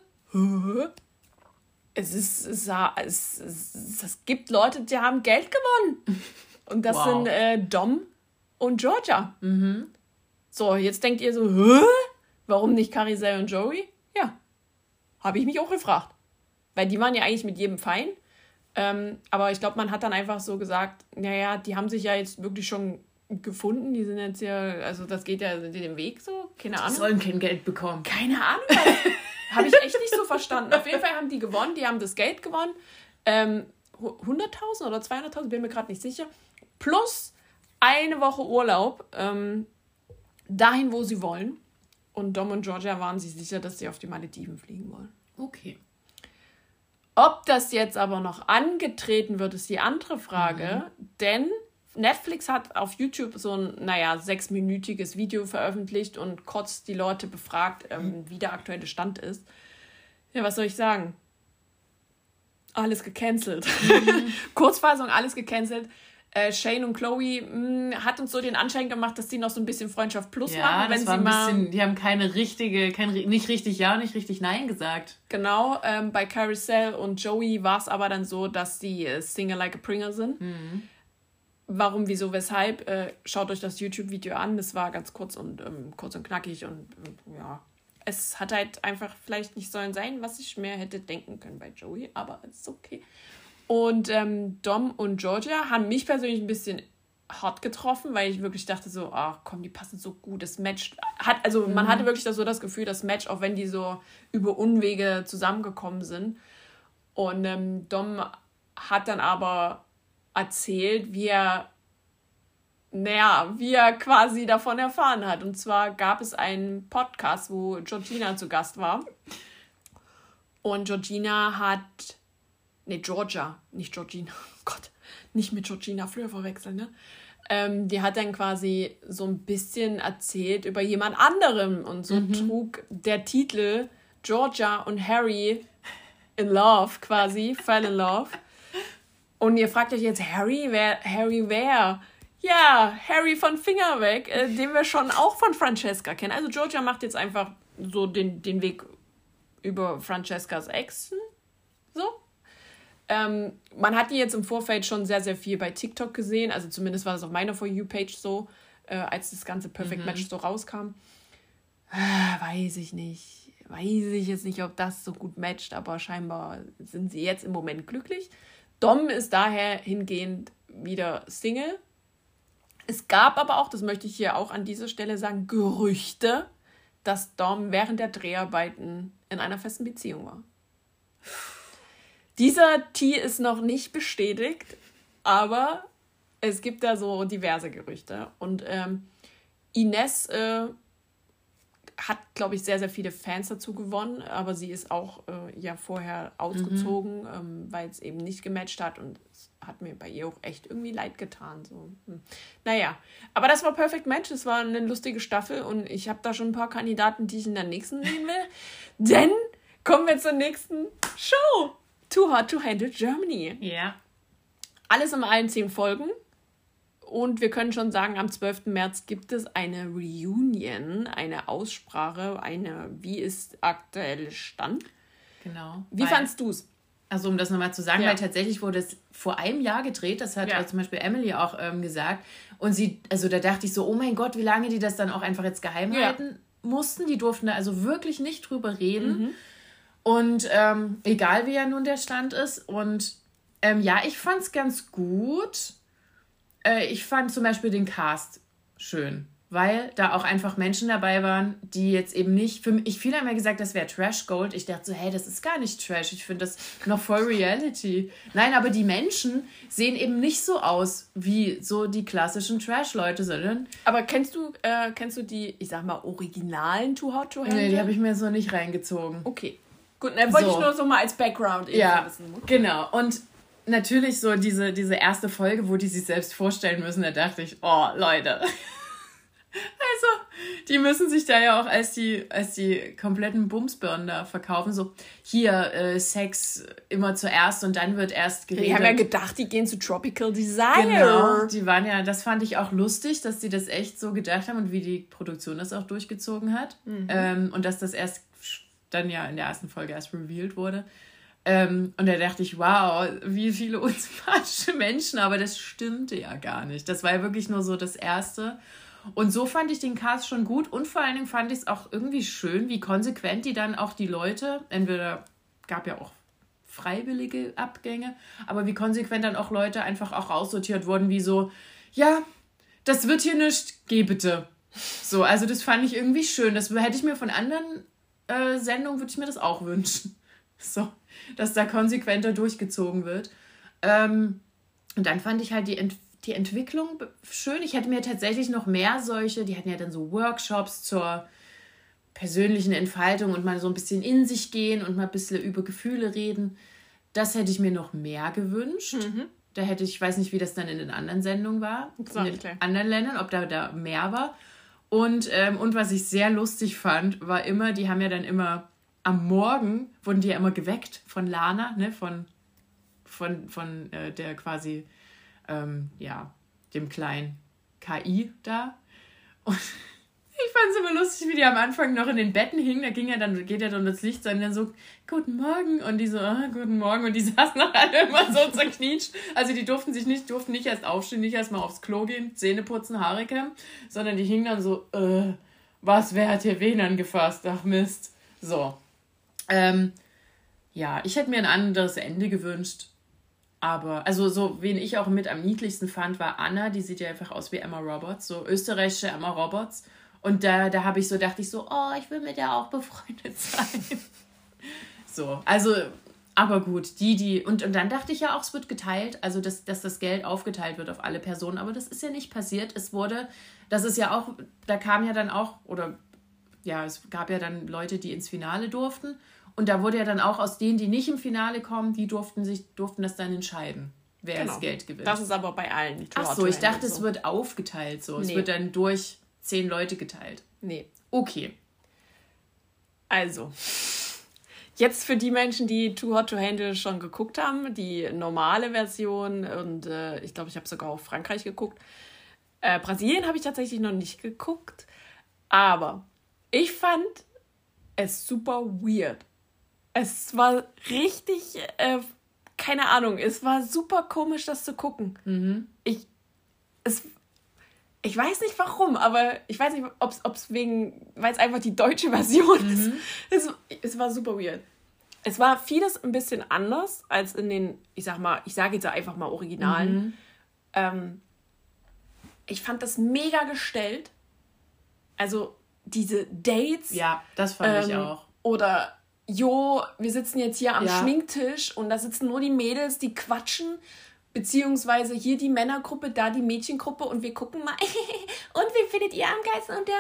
S1: Es ist, es, es, es, es, gibt Leute, die haben Geld gewonnen. Und das wow. sind äh, Dom und Georgia. Mhm. So, jetzt denkt ihr so, Hä? warum nicht Carisel und Joey? Ja, habe ich mich auch gefragt. Weil die waren ja eigentlich mit jedem fein. Ähm, aber ich glaube, man hat dann einfach so gesagt, naja, die haben sich ja jetzt wirklich schon gefunden. Die sind jetzt ja, also das geht ja den Weg so. Keine Ahnung.
S2: Die sollen kein Geld bekommen.
S1: Keine Ahnung. Habe ich echt nicht so verstanden. Auf jeden Fall haben die gewonnen, die haben das Geld gewonnen. Ähm, 100.000 oder 200.000, bin mir gerade nicht sicher. Plus eine Woche Urlaub ähm, dahin, wo sie wollen. Und Dom und Georgia waren sich sicher, dass sie auf die Malediven fliegen wollen. Okay. Ob das jetzt aber noch angetreten wird, ist die andere Frage. Mhm. Denn Netflix hat auf YouTube so ein, naja, sechsminütiges Video veröffentlicht und kurz die Leute befragt, ähm, mhm. wie der aktuelle Stand ist. Ja, was soll ich sagen? Alles gecancelt. Mhm. Kurzfassung, alles gecancelt. Äh, Shane und Chloe mh, hm, hat uns so den Anschein gemacht, dass die noch so ein bisschen Freundschaft plus ja, machen,
S2: wenn sie mal. Bisschen, die haben keine richtige, kein, nicht richtig Ja, nicht richtig Nein gesagt.
S1: Genau, ähm, bei Carousel und Joey war es aber dann so, dass die äh, Single Like a Pringle sind. Mhm warum, wieso, weshalb, äh, schaut euch das YouTube-Video an. Das war ganz kurz und ähm, kurz und knackig und äh, ja. Es hat halt einfach vielleicht nicht sollen sein, was ich mehr hätte denken können bei Joey, aber es ist okay. Und ähm, Dom und Georgia haben mich persönlich ein bisschen hart getroffen, weil ich wirklich dachte so, ach komm, die passen so gut. Das Match hat, also man
S2: Mhm.
S1: hatte wirklich so das Gefühl, das Match, auch wenn die so über Unwege zusammengekommen sind. Und ähm, Dom hat dann aber erzählt, wie er, naja, wie er quasi davon erfahren hat. Und zwar gab es einen Podcast, wo Georgina zu Gast war. Und Georgina hat, nee, Georgia, nicht Georgina, oh Gott, nicht mit Georgina Fleur verwechseln, ne? Ähm, die hat dann quasi so ein bisschen erzählt über jemand anderem und so trug der Titel Georgia und Harry in Love quasi, fell in love. Und ihr fragt euch jetzt, Harry, wer, Harry wer? Ja, Harry von Finger weg, äh, den wir schon auch von Francesca kennen. Also Georgia macht jetzt einfach so den, den Weg über Francescas Exen. So. Ähm, man hat die jetzt im Vorfeld schon sehr, sehr viel bei TikTok gesehen. Also zumindest war das auf meiner For You-Page so, äh, als das ganze Perfect Match so rauskam. Ah, weiß ich nicht. Weiß ich jetzt nicht, ob das so gut matcht, aber scheinbar sind sie jetzt im Moment glücklich. Dom ist daher hingehend wieder Single. Es gab aber auch, das möchte ich hier auch an dieser Stelle sagen, Gerüchte, dass Dom während der Dreharbeiten in einer festen Beziehung war. Dieser Tee ist noch nicht bestätigt, aber es gibt da so diverse Gerüchte. Und ähm, Ines äh, hat, glaube ich, sehr, sehr viele Fans dazu gewonnen, aber sie ist auch äh, ja vorher ausgezogen, ähm, weil es eben nicht gematcht hat und es hat mir bei ihr auch echt irgendwie leid getan. So. Hm. Naja, aber das war Perfect Match, es war eine lustige Staffel und ich habe da schon ein paar Kandidaten, die ich in der nächsten sehen will. Denn kommen wir zur nächsten Show. Too Hot to Handle Germany.
S2: Ja.
S1: Alles in allen zehn Folgen. Und wir können schon sagen, am 12. März gibt es eine Reunion, eine Aussprache, eine Wie ist aktuell Stand?
S2: Genau.
S1: Wie
S2: Weil-
S1: fandst du es?
S2: Also um das nochmal zu sagen,
S1: Ja.
S2: weil tatsächlich wurde es vor einem Jahr gedreht, das hat
S1: Ja.
S2: zum Beispiel Emily auch ähm, gesagt. Und sie, also da dachte ich so, oh mein Gott, wie lange die das dann auch einfach jetzt geheim
S1: Ja.
S2: halten mussten. Die durften da also wirklich nicht drüber reden.
S1: Mhm.
S2: Und ähm, egal wie ja nun der Stand ist. Und ähm, ja, ich fand es ganz gut. Äh, ich fand zum Beispiel den Cast schön, weil da auch einfach Menschen dabei waren, die jetzt eben nicht. Für mich, ich viele haben ja gesagt, das wäre Trash Gold. Ich dachte so, hey, das ist gar nicht Trash. Ich finde das noch voll Reality. Nein, aber die Menschen sehen eben nicht so aus wie so die klassischen Trash-Leute, sondern.
S1: Aber kennst du, äh, kennst du die, ich sag mal, originalen Too Hot to Handle?
S2: Nee, die habe ich mir so nicht reingezogen.
S1: Okay. Gut, dann wollte
S2: So.
S1: ich nur so mal als Background eben
S2: Ja,
S1: wissen.
S2: genau. Und natürlich so diese, diese erste Folge, wo die sich selbst vorstellen müssen, da dachte ich, oh, Leute. Also, die müssen sich da ja auch als die, als die kompletten Bumsbirnen da verkaufen. So, hier, äh, Sex immer zuerst und dann wird erst geredet.
S1: Die haben ja gedacht, die gehen zu Tropical Desire.
S2: Genau, die waren ja, das fand ich auch lustig, dass die das echt so gedacht haben und wie die Produktion das auch durchgezogen hat. Ähm, und dass das erst dann ja in der ersten Folge erst revealed wurde. Ähm, und da dachte ich, wow, wie viele unsympathische Menschen, aber das stimmte ja gar nicht. Das war ja wirklich nur so das Erste. Und so fand ich den Cast schon gut und vor allen Dingen fand ich es auch irgendwie schön, wie konsequent die dann auch die Leute, entweder gab ja auch freiwillige Abgänge, aber wie konsequent dann auch Leute einfach auch raussortiert wurden, wie so, ja, das wird hier nicht, geh bitte. So, also das fand ich irgendwie schön. Das hätte ich mir von anderen äh, Sendungen, würde ich mir das auch wünschen. So, dass da konsequenter durchgezogen wird. Ähm, und dann fand ich halt die, Ent die Entwicklung schön. Ich hätte mir tatsächlich noch mehr solche, die hatten ja dann so Workshops zur persönlichen Entfaltung und mal so ein bisschen in sich gehen und mal ein bisschen über Gefühle reden. Das hätte ich mir noch mehr gewünscht. Da hätte ich, ich weiß nicht, wie das dann in den anderen Sendungen war,
S1: war
S2: in den
S1: klar.
S2: anderen Ländern, ob da, da mehr war. Und, ähm, und was ich sehr lustig fand, war immer, die haben ja dann immer am Morgen, wurden die ja immer geweckt von Lana, ne, von, von, von äh, der quasi, ähm, ja, dem kleinen KI da. Und ich fand es immer lustig, wie die am Anfang noch in den Betten hingen. Da ging ja dann, geht ja dann das Licht und dann so, guten Morgen. Und die so, ah, guten Morgen. Und die saßen noch alle immer so zerknietscht. Also die durften sich nicht, durften nicht erst aufstehen, nicht erst mal aufs Klo gehen, Zähne putzen, Haare kämmen, sondern die hingen dann so, äh, was, wer hat hier wen angefasst? Ach Mist. So. Ähm, ja, ich hätte mir ein anderes Ende gewünscht. Aber, also so, wen ich auch mit am niedlichsten fand, war Anna. Die sieht ja einfach aus wie Emma Roberts, so österreichische Emma Roberts. Und da, da habe ich so, dachte ich so, oh, ich will mit der auch befreundet sein. so, also, aber gut, die, die, und, und dann dachte ich ja auch, es wird geteilt, also dass, dass das Geld aufgeteilt wird auf alle Personen, aber das ist ja nicht passiert. Es wurde, das ist ja auch, da kam ja dann auch, oder ja, es gab ja dann Leute, die ins Finale durften. Und da wurde ja dann auch aus denen, die nicht im Finale kommen, die durften sich, durften das dann entscheiden, wer genau. das Geld gewinnt.
S1: Das ist aber bei allen
S2: nicht. Ach so, ich dachte, so. es wird aufgeteilt so. Nee. Es wird dann durch zehn Leute geteilt. Nee. Okay.
S1: Also. Jetzt für die Menschen, die Too Hot to Handle schon geguckt haben, die normale Version und äh, ich glaube, ich habe sogar auf Frankreich geguckt. Äh, Brasilien habe ich tatsächlich noch nicht geguckt, aber ich fand es super weird. Es war richtig, äh, keine Ahnung, es war super komisch, das zu gucken. Mhm. Ich, es, ich weiß nicht warum, aber ich weiß nicht, ob es wegen, weil es einfach die deutsche Version mhm. ist. Es, es war super weird. Es war vieles ein bisschen anders als in den, ich sag mal, ich sage jetzt einfach mal Originalen. Mhm. Ähm, ich fand das mega gestellt. Also diese Dates.
S2: Ja, das fand ähm, ich auch.
S1: Oder, jo, wir sitzen jetzt hier am ja. Schminktisch und da sitzen nur die Mädels, die quatschen Beziehungsweise hier die Männergruppe, da die Mädchengruppe und wir gucken mal, und wie findet ihr am geilsten? Und der,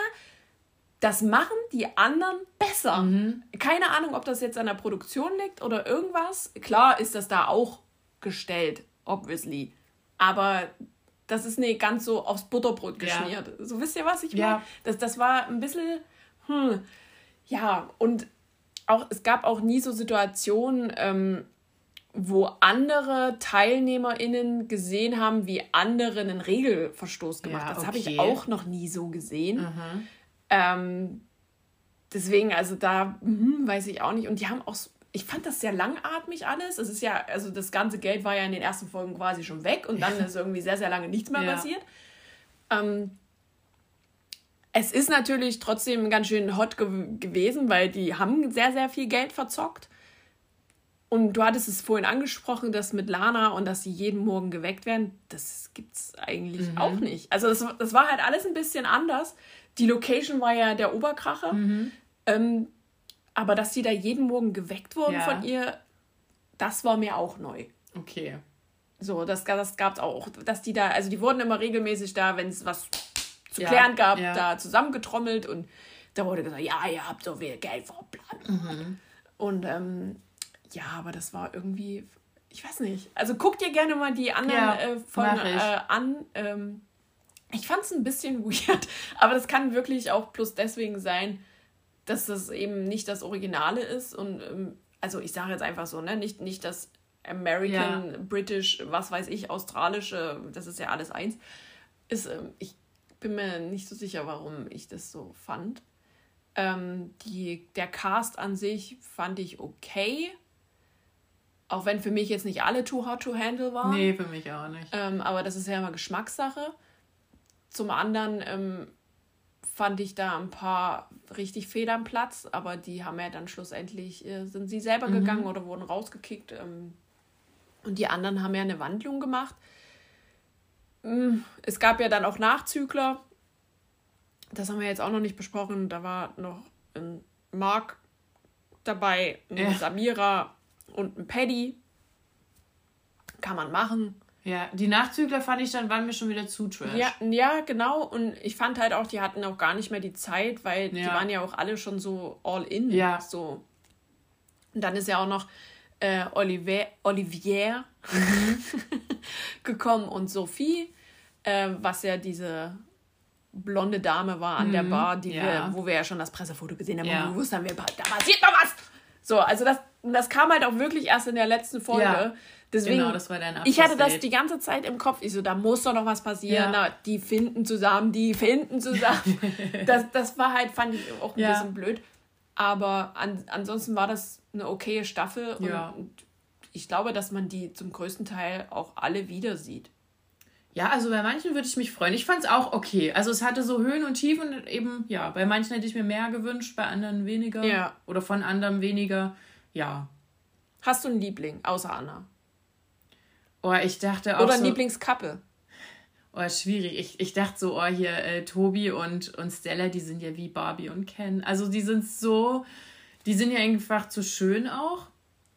S1: das machen die anderen besser. Mhm. Keine Ahnung, ob das jetzt an der Produktion liegt oder irgendwas. Klar ist das da auch gestellt, obviously. Aber das ist nicht ganz so aufs Butterbrot geschmiert. Ja. So wisst ihr, was ich meine? Ja. Das, das war ein bisschen, hm, ja, und auch, es gab auch nie so Situationen, ähm, wo andere TeilnehmerInnen gesehen haben, wie andere einen Regelverstoß gemacht haben. Ja, das habe ich auch noch nie so gesehen. Mhm. Ähm, deswegen, also da hm, weiß ich auch nicht. Und die haben auch, ich fand das sehr langatmig alles. Es ist ja, also das ganze Geld war ja in den ersten Folgen quasi schon weg und dann ist irgendwie sehr, sehr lange nichts mehr ja. passiert. Ähm, es ist natürlich trotzdem ganz schön hot ge gewesen, weil die haben sehr, sehr viel Geld verzockt. Und du hattest es vorhin angesprochen, dass mit Lana und dass sie jeden Morgen geweckt werden, das gibt es eigentlich mhm. auch nicht. Also das, das war halt alles ein bisschen anders. Die Location war ja der Oberkracher. Mhm. Ähm, aber dass sie da jeden Morgen geweckt wurden ja. von ihr, das war mir auch neu. Okay. So, das, das gab es auch. Dass die da, also die wurden immer regelmäßig da, wenn es was zu ja. klären gab, ja. da zusammengetrommelt und da wurde gesagt, ja, ihr habt so viel Geld verplant. Mhm. Und ähm, ja, aber das war irgendwie, ich weiß nicht. Also guck dir gerne mal die anderen ja, äh, Folgen äh, an. Ähm, ich fand es ein bisschen weird, aber das kann wirklich auch plus deswegen sein, dass das eben nicht das Originale ist. Und ähm, also ich sage jetzt einfach so, ne, nicht, nicht das American, ja. British, was weiß ich, australische, das ist ja alles eins. Ist, ähm, ich bin mir nicht so sicher, warum ich das so fand. Ähm, die, der Cast an sich fand ich okay. Auch wenn für mich jetzt nicht alle too hot to handle waren.
S2: Nee, für mich auch nicht.
S1: Ähm, aber das ist ja immer Geschmackssache. Zum anderen ähm, fand ich da ein paar richtig Fehler am Platz, aber die haben ja dann schlussendlich, äh, sind sie selber mhm. gegangen oder wurden rausgekickt. Ähm, und die anderen haben ja eine Wandlung gemacht. Mm, es gab ja dann auch Nachzügler. Das haben wir jetzt auch noch nicht besprochen. Da war noch ein Mark dabei, eine ja. Samira und ein Paddy. Kann man machen.
S2: Ja, die Nachzügler fand ich dann, waren mir schon wieder zu trash.
S1: Ja, ja, genau. Und ich fand halt auch, die hatten auch gar nicht mehr die Zeit, weil ja. die waren ja auch alle schon so all in. Ja. So. Und dann ist ja auch noch äh, Olivier, Olivier mhm. gekommen und Sophie, äh, was ja diese blonde Dame war an mhm. der Bar, die ja. wir, wo wir ja schon das Pressefoto gesehen haben, ja. wo wir wussten, da passiert noch was. So, also das, das kam halt auch wirklich erst in der letzten Folge. Ja, Deswegen, genau, das war dein Ich hatte das die ganze Zeit im Kopf. Ich so, da muss doch noch was passieren. Ja. Na, die finden zusammen, die finden zusammen. das, das war halt, fand ich auch ein ja. bisschen blöd. Aber an, ansonsten war das eine okaye Staffel. Und, ja. und ich glaube, dass man die zum größten Teil auch alle wieder sieht.
S2: Ja, also bei manchen würde ich mich freuen. Ich fand es auch okay. Also es hatte so Höhen und Tiefen und eben, ja, bei manchen hätte ich mir mehr gewünscht, bei anderen weniger. Ja. Oder von anderen weniger. Ja.
S1: Hast du einen Liebling, außer Anna?
S2: Oh, ich dachte auch.
S1: Oder so, Lieblingskappe.
S2: Oh, schwierig. Ich, ich dachte so, oh, hier äh, Tobi und, und Stella, die sind ja wie Barbie und Ken. Also die sind so, die sind ja einfach zu schön auch.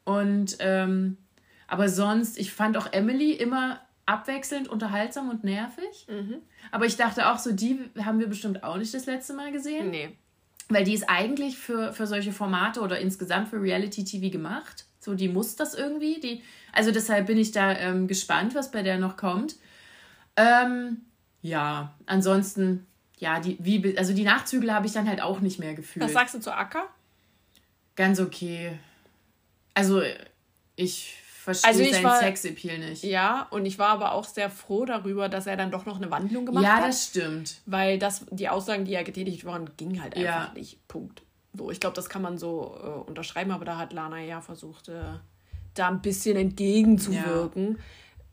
S2: Und ähm, aber sonst, ich fand auch Emily immer abwechselnd unterhaltsam und nervig. Mhm. Aber ich dachte auch so, die haben wir bestimmt auch nicht das letzte Mal gesehen. Nee. Weil die ist eigentlich für, für solche Formate oder insgesamt für Reality-TV gemacht. So, die muss das irgendwie. Die, also deshalb bin ich da ähm, gespannt, was bei der noch kommt. Ähm, ja, ansonsten, ja, die, wie, also die Nachzügler habe ich dann halt auch nicht mehr gefühlt.
S1: Was sagst du zu Acker?
S2: Ganz okay. Also, ich verstehe also seinen
S1: war, Sexappeal nicht. Ja, und ich war aber auch sehr froh darüber, dass er dann doch noch eine Wandlung gemacht ja, hat. Ja, das stimmt. Weil das, die Aussagen, die er getätigt waren, gingen halt einfach ja. nicht. Punkt. So, ich glaube, das kann man so äh, unterschreiben, aber da hat Lana ja versucht, äh, da ein bisschen entgegenzuwirken. Ja.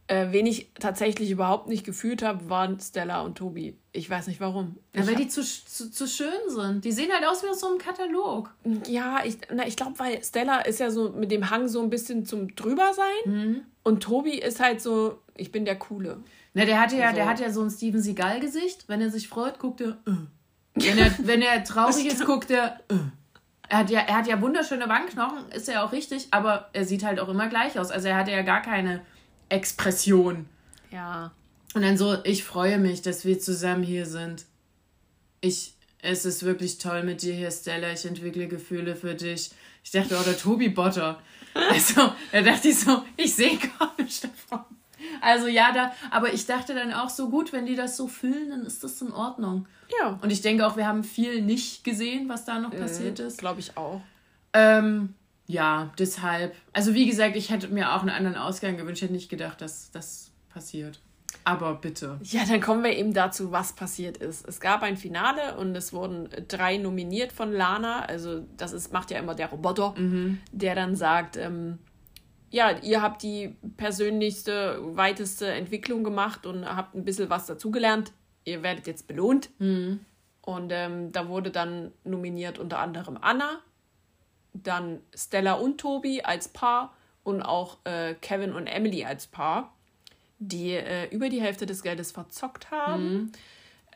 S1: Äh, wen ich tatsächlich überhaupt nicht gefühlt habe, waren Stella und Tobi. Ich weiß nicht warum.
S2: Ja, weil die zu, zu, zu schön sind. Die sehen halt aus wie aus so einem Katalog.
S1: Ja, ich, ich glaube, weil Stella ist ja so mit dem Hang so ein bisschen zum Drübersein. Mhm. Und Tobi ist halt so, ich bin der Coole.
S2: Na, der hatte ja, also. der hat ja so ein Steven Seagal-Gesicht. Wenn er sich freut, guckt er. Äh. Wenn er, wenn er traurig ist, guckt er. Äh. Er hat, ja, er hat ja wunderschöne Wangenknochen, ist ja auch richtig, aber er sieht halt auch immer gleich aus. Also er hatte ja gar keine Expression. Ja. Und dann so, ich freue mich, dass wir zusammen hier sind. Ich, es ist wirklich toll mit dir hier, Stella. Ich entwickle Gefühle für dich. Ich dachte, oh, der Tobi Botter. Also, da dachte ich so, ich sehe gar nicht davon. Also ja, da, aber ich dachte dann auch so gut, wenn die das so fühlen, dann ist das in Ordnung. Ja. Und ich denke auch, wir haben viel nicht gesehen, was da noch äh, passiert ist.
S1: Glaube ich auch.
S2: Ähm, ja, deshalb. Also wie gesagt, ich hätte mir auch einen anderen Ausgang gewünscht. Ich hätte nicht gedacht, dass das passiert. Aber bitte.
S1: Ja, dann kommen wir eben dazu, was passiert ist. Es gab ein Finale und es wurden drei nominiert von Lana. Also das ist, macht ja immer der Roboter, mhm. der dann sagt, ähm, ja, ihr habt die persönlichste, weiteste Entwicklung gemacht und habt ein bisschen was dazugelernt. Ihr werdet jetzt belohnt. Mhm. Und ähm, da wurde dann nominiert unter anderem Anna, dann Stella und Tobi als Paar und auch äh, Kevin und Emily als Paar, die äh, über die Hälfte des Geldes verzockt haben. Mhm.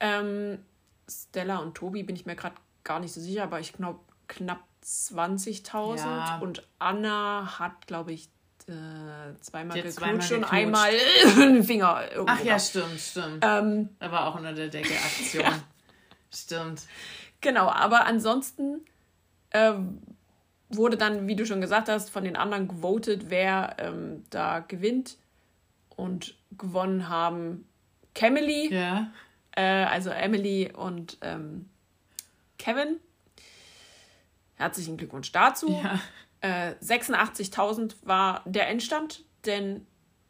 S1: Ähm, Stella und Tobi bin ich mir gerade gar nicht so sicher, aber ich glaube knapp 20.000 ja. und Anna hat, glaube ich, äh, zweimal geknutscht und einmal einen Finger
S2: irgendwo. Ach ja, stimmt, stimmt. Ähm, war auch unter der Decke Aktion. ja.
S1: Stimmt. Genau, aber ansonsten ähm, wurde dann, wie du schon gesagt hast, von den anderen gewotet, wer ähm, da gewinnt. Und gewonnen haben Camely, ja. äh, also Emily und ähm, Kevin. Herzlichen Glückwunsch dazu. Ja. Äh, 86.000 war der Endstand, denn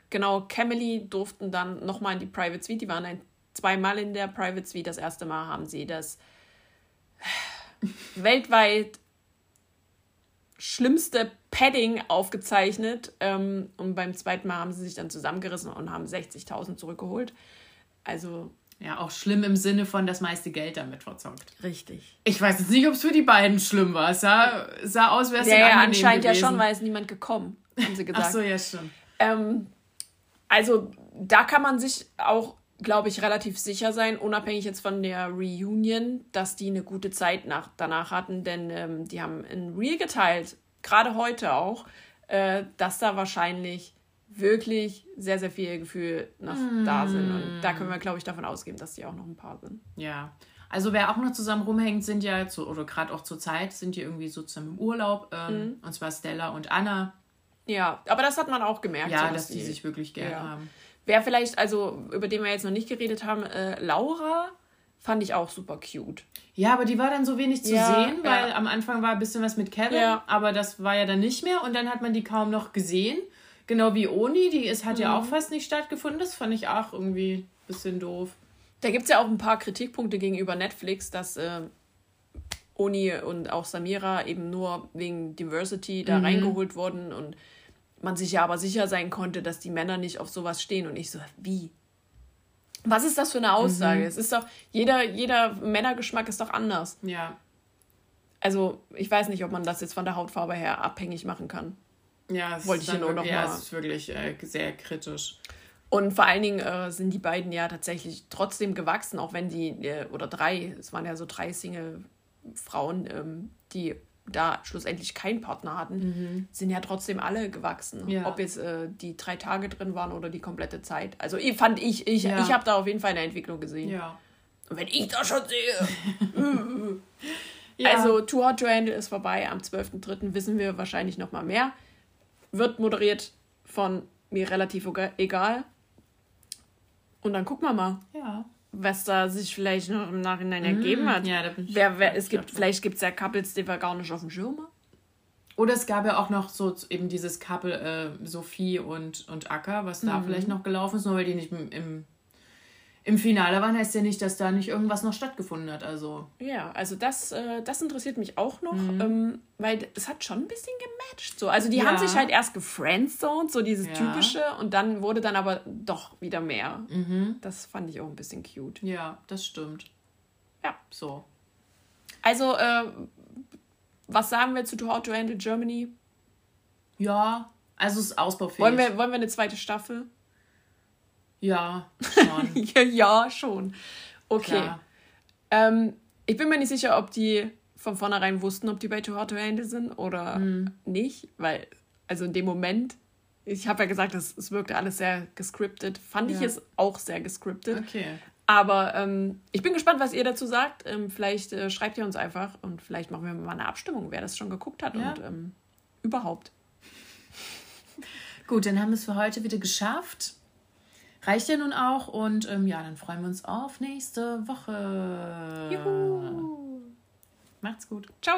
S1: genau Camely durften dann nochmal in die Private Suite. Die waren ein, zweimal in der Private Suite. Das erste Mal haben sie das weltweit schlimmste Padding aufgezeichnet. Ähm, und beim zweiten Mal haben sie sich dann zusammengerissen und haben 60.000 zurückgeholt. Also.
S2: Ja, auch schlimm im Sinne von das meiste Geld damit verzockt. Richtig. Ich weiß jetzt nicht, ob es für die beiden schlimm war. Es sah, sah aus, wäre es ja, ja,
S1: anscheinend gewesen. ja schon, weil es niemand gekommen, haben sie gesagt. Ach so, ja, stimmt. Ähm, also, da kann man sich auch glaube ich, relativ sicher sein, unabhängig jetzt von der Reunion, dass die eine gute Zeit nach, danach hatten, denn ähm, die haben in Real geteilt, gerade heute auch, äh, dass da wahrscheinlich wirklich sehr, sehr viel Gefühl noch mm. da sind. Und da können wir, glaube ich, davon ausgehen, dass die auch noch ein paar sind.
S2: Ja. Also wer auch noch zusammen rumhängt, sind ja, zu, oder gerade auch zur Zeit, sind die irgendwie so zusammen im Urlaub. Ähm, mm. Und zwar Stella und Anna.
S1: Ja, aber das hat man auch gemerkt. Ja, so, dass, dass die, sich wirklich gerne ja. haben. Wer vielleicht, also über den wir jetzt noch nicht geredet haben, äh, Laura fand ich auch super cute.
S2: Ja, aber die war dann so wenig zu ja, sehen, weil ja. am Anfang war ein bisschen was mit Kevin, ja. aber das war ja dann nicht mehr und dann hat man die kaum noch gesehen. Genau wie Oni, die ist, hat mhm. ja auch fast nicht stattgefunden. Das fand ich auch irgendwie ein bisschen doof.
S1: Da gibt es ja auch ein paar Kritikpunkte gegenüber Netflix, dass äh, Oni und auch Samira eben nur wegen Diversity da mhm. reingeholt wurden und man sich ja aber sicher sein konnte, dass die Männer nicht auf sowas stehen. Und ich so, wie? Was ist das für eine Aussage? Mhm. Es ist doch, jeder, jeder Männergeschmack ist doch anders. Ja. Also, ich weiß nicht, ob man das jetzt von der Hautfarbe her abhängig machen kann.
S2: Ja, wollte ich hier nur noch ja, mal. es ist wirklich äh, sehr kritisch.
S1: Und vor allen Dingen äh, sind die beiden ja tatsächlich trotzdem gewachsen, auch wenn die, äh, oder drei, es waren ja so drei Single-Frauen, ähm, die da schlussendlich keinen Partner hatten, mhm. sind ja trotzdem alle gewachsen. Ja. Ob jetzt äh, die drei Tage drin waren oder die komplette Zeit. Also ich fand ich, ich, ja. ich habe da auf jeden Fall eine Entwicklung gesehen. Ja. Und wenn ich das schon sehe. ja. Also Too Hot to Handle ist vorbei. Am 12.03. wissen wir wahrscheinlich noch mal mehr. Wird moderiert von mir relativ egal. Und dann gucken wir mal. Ja. Was da sich vielleicht noch im Nachhinein mhm. ergeben hat. Ja, da bin ich wer, wer, es gibt, vielleicht gibt es ja Couples, die wir gar nicht auf dem Schirm haben.
S2: Oder es gab ja auch noch so eben dieses Couple äh, Sophie und, und Acker, was da mhm. vielleicht noch gelaufen ist, nur weil die nicht im, im im Finale waren, heißt ja nicht, dass da nicht irgendwas noch stattgefunden hat. Also.
S1: Ja, also das, äh, das interessiert mich auch noch, mhm. ähm, weil es hat schon ein bisschen gematcht. So. Also die ja. haben sich halt erst gefriendzoned, so dieses ja. typische, und dann wurde dann aber doch wieder mehr. Mhm. Das fand ich auch ein bisschen cute.
S2: Ja, das stimmt. Ja. So.
S1: Also, äh, was sagen wir zu Too Hot to Handle Germany?
S2: Ja, also es ist ausbaufähig.
S1: Wollen wir, wollen wir eine zweite Staffel?
S2: Ja, schon.
S1: ja, ja, schon. Okay. Ähm, ich bin mir nicht sicher, ob die von vornherein wussten, ob die bei Too Hot to Handle sind oder mhm. nicht, weil, also in dem Moment, ich habe ja gesagt, es, es wirkte alles sehr gescriptet, fand ja. ich es auch sehr gescriptet. Okay. Aber ähm, ich bin gespannt, was ihr dazu sagt. Ähm, vielleicht äh, schreibt ihr uns einfach und vielleicht machen wir mal eine Abstimmung, wer das schon geguckt hat ja. und ähm, überhaupt.
S2: Gut, dann haben wir es für heute wieder geschafft reicht ja nun auch. Und ähm, ja, dann freuen wir uns auf nächste Woche. Juhu. Macht's gut.
S1: Ciao.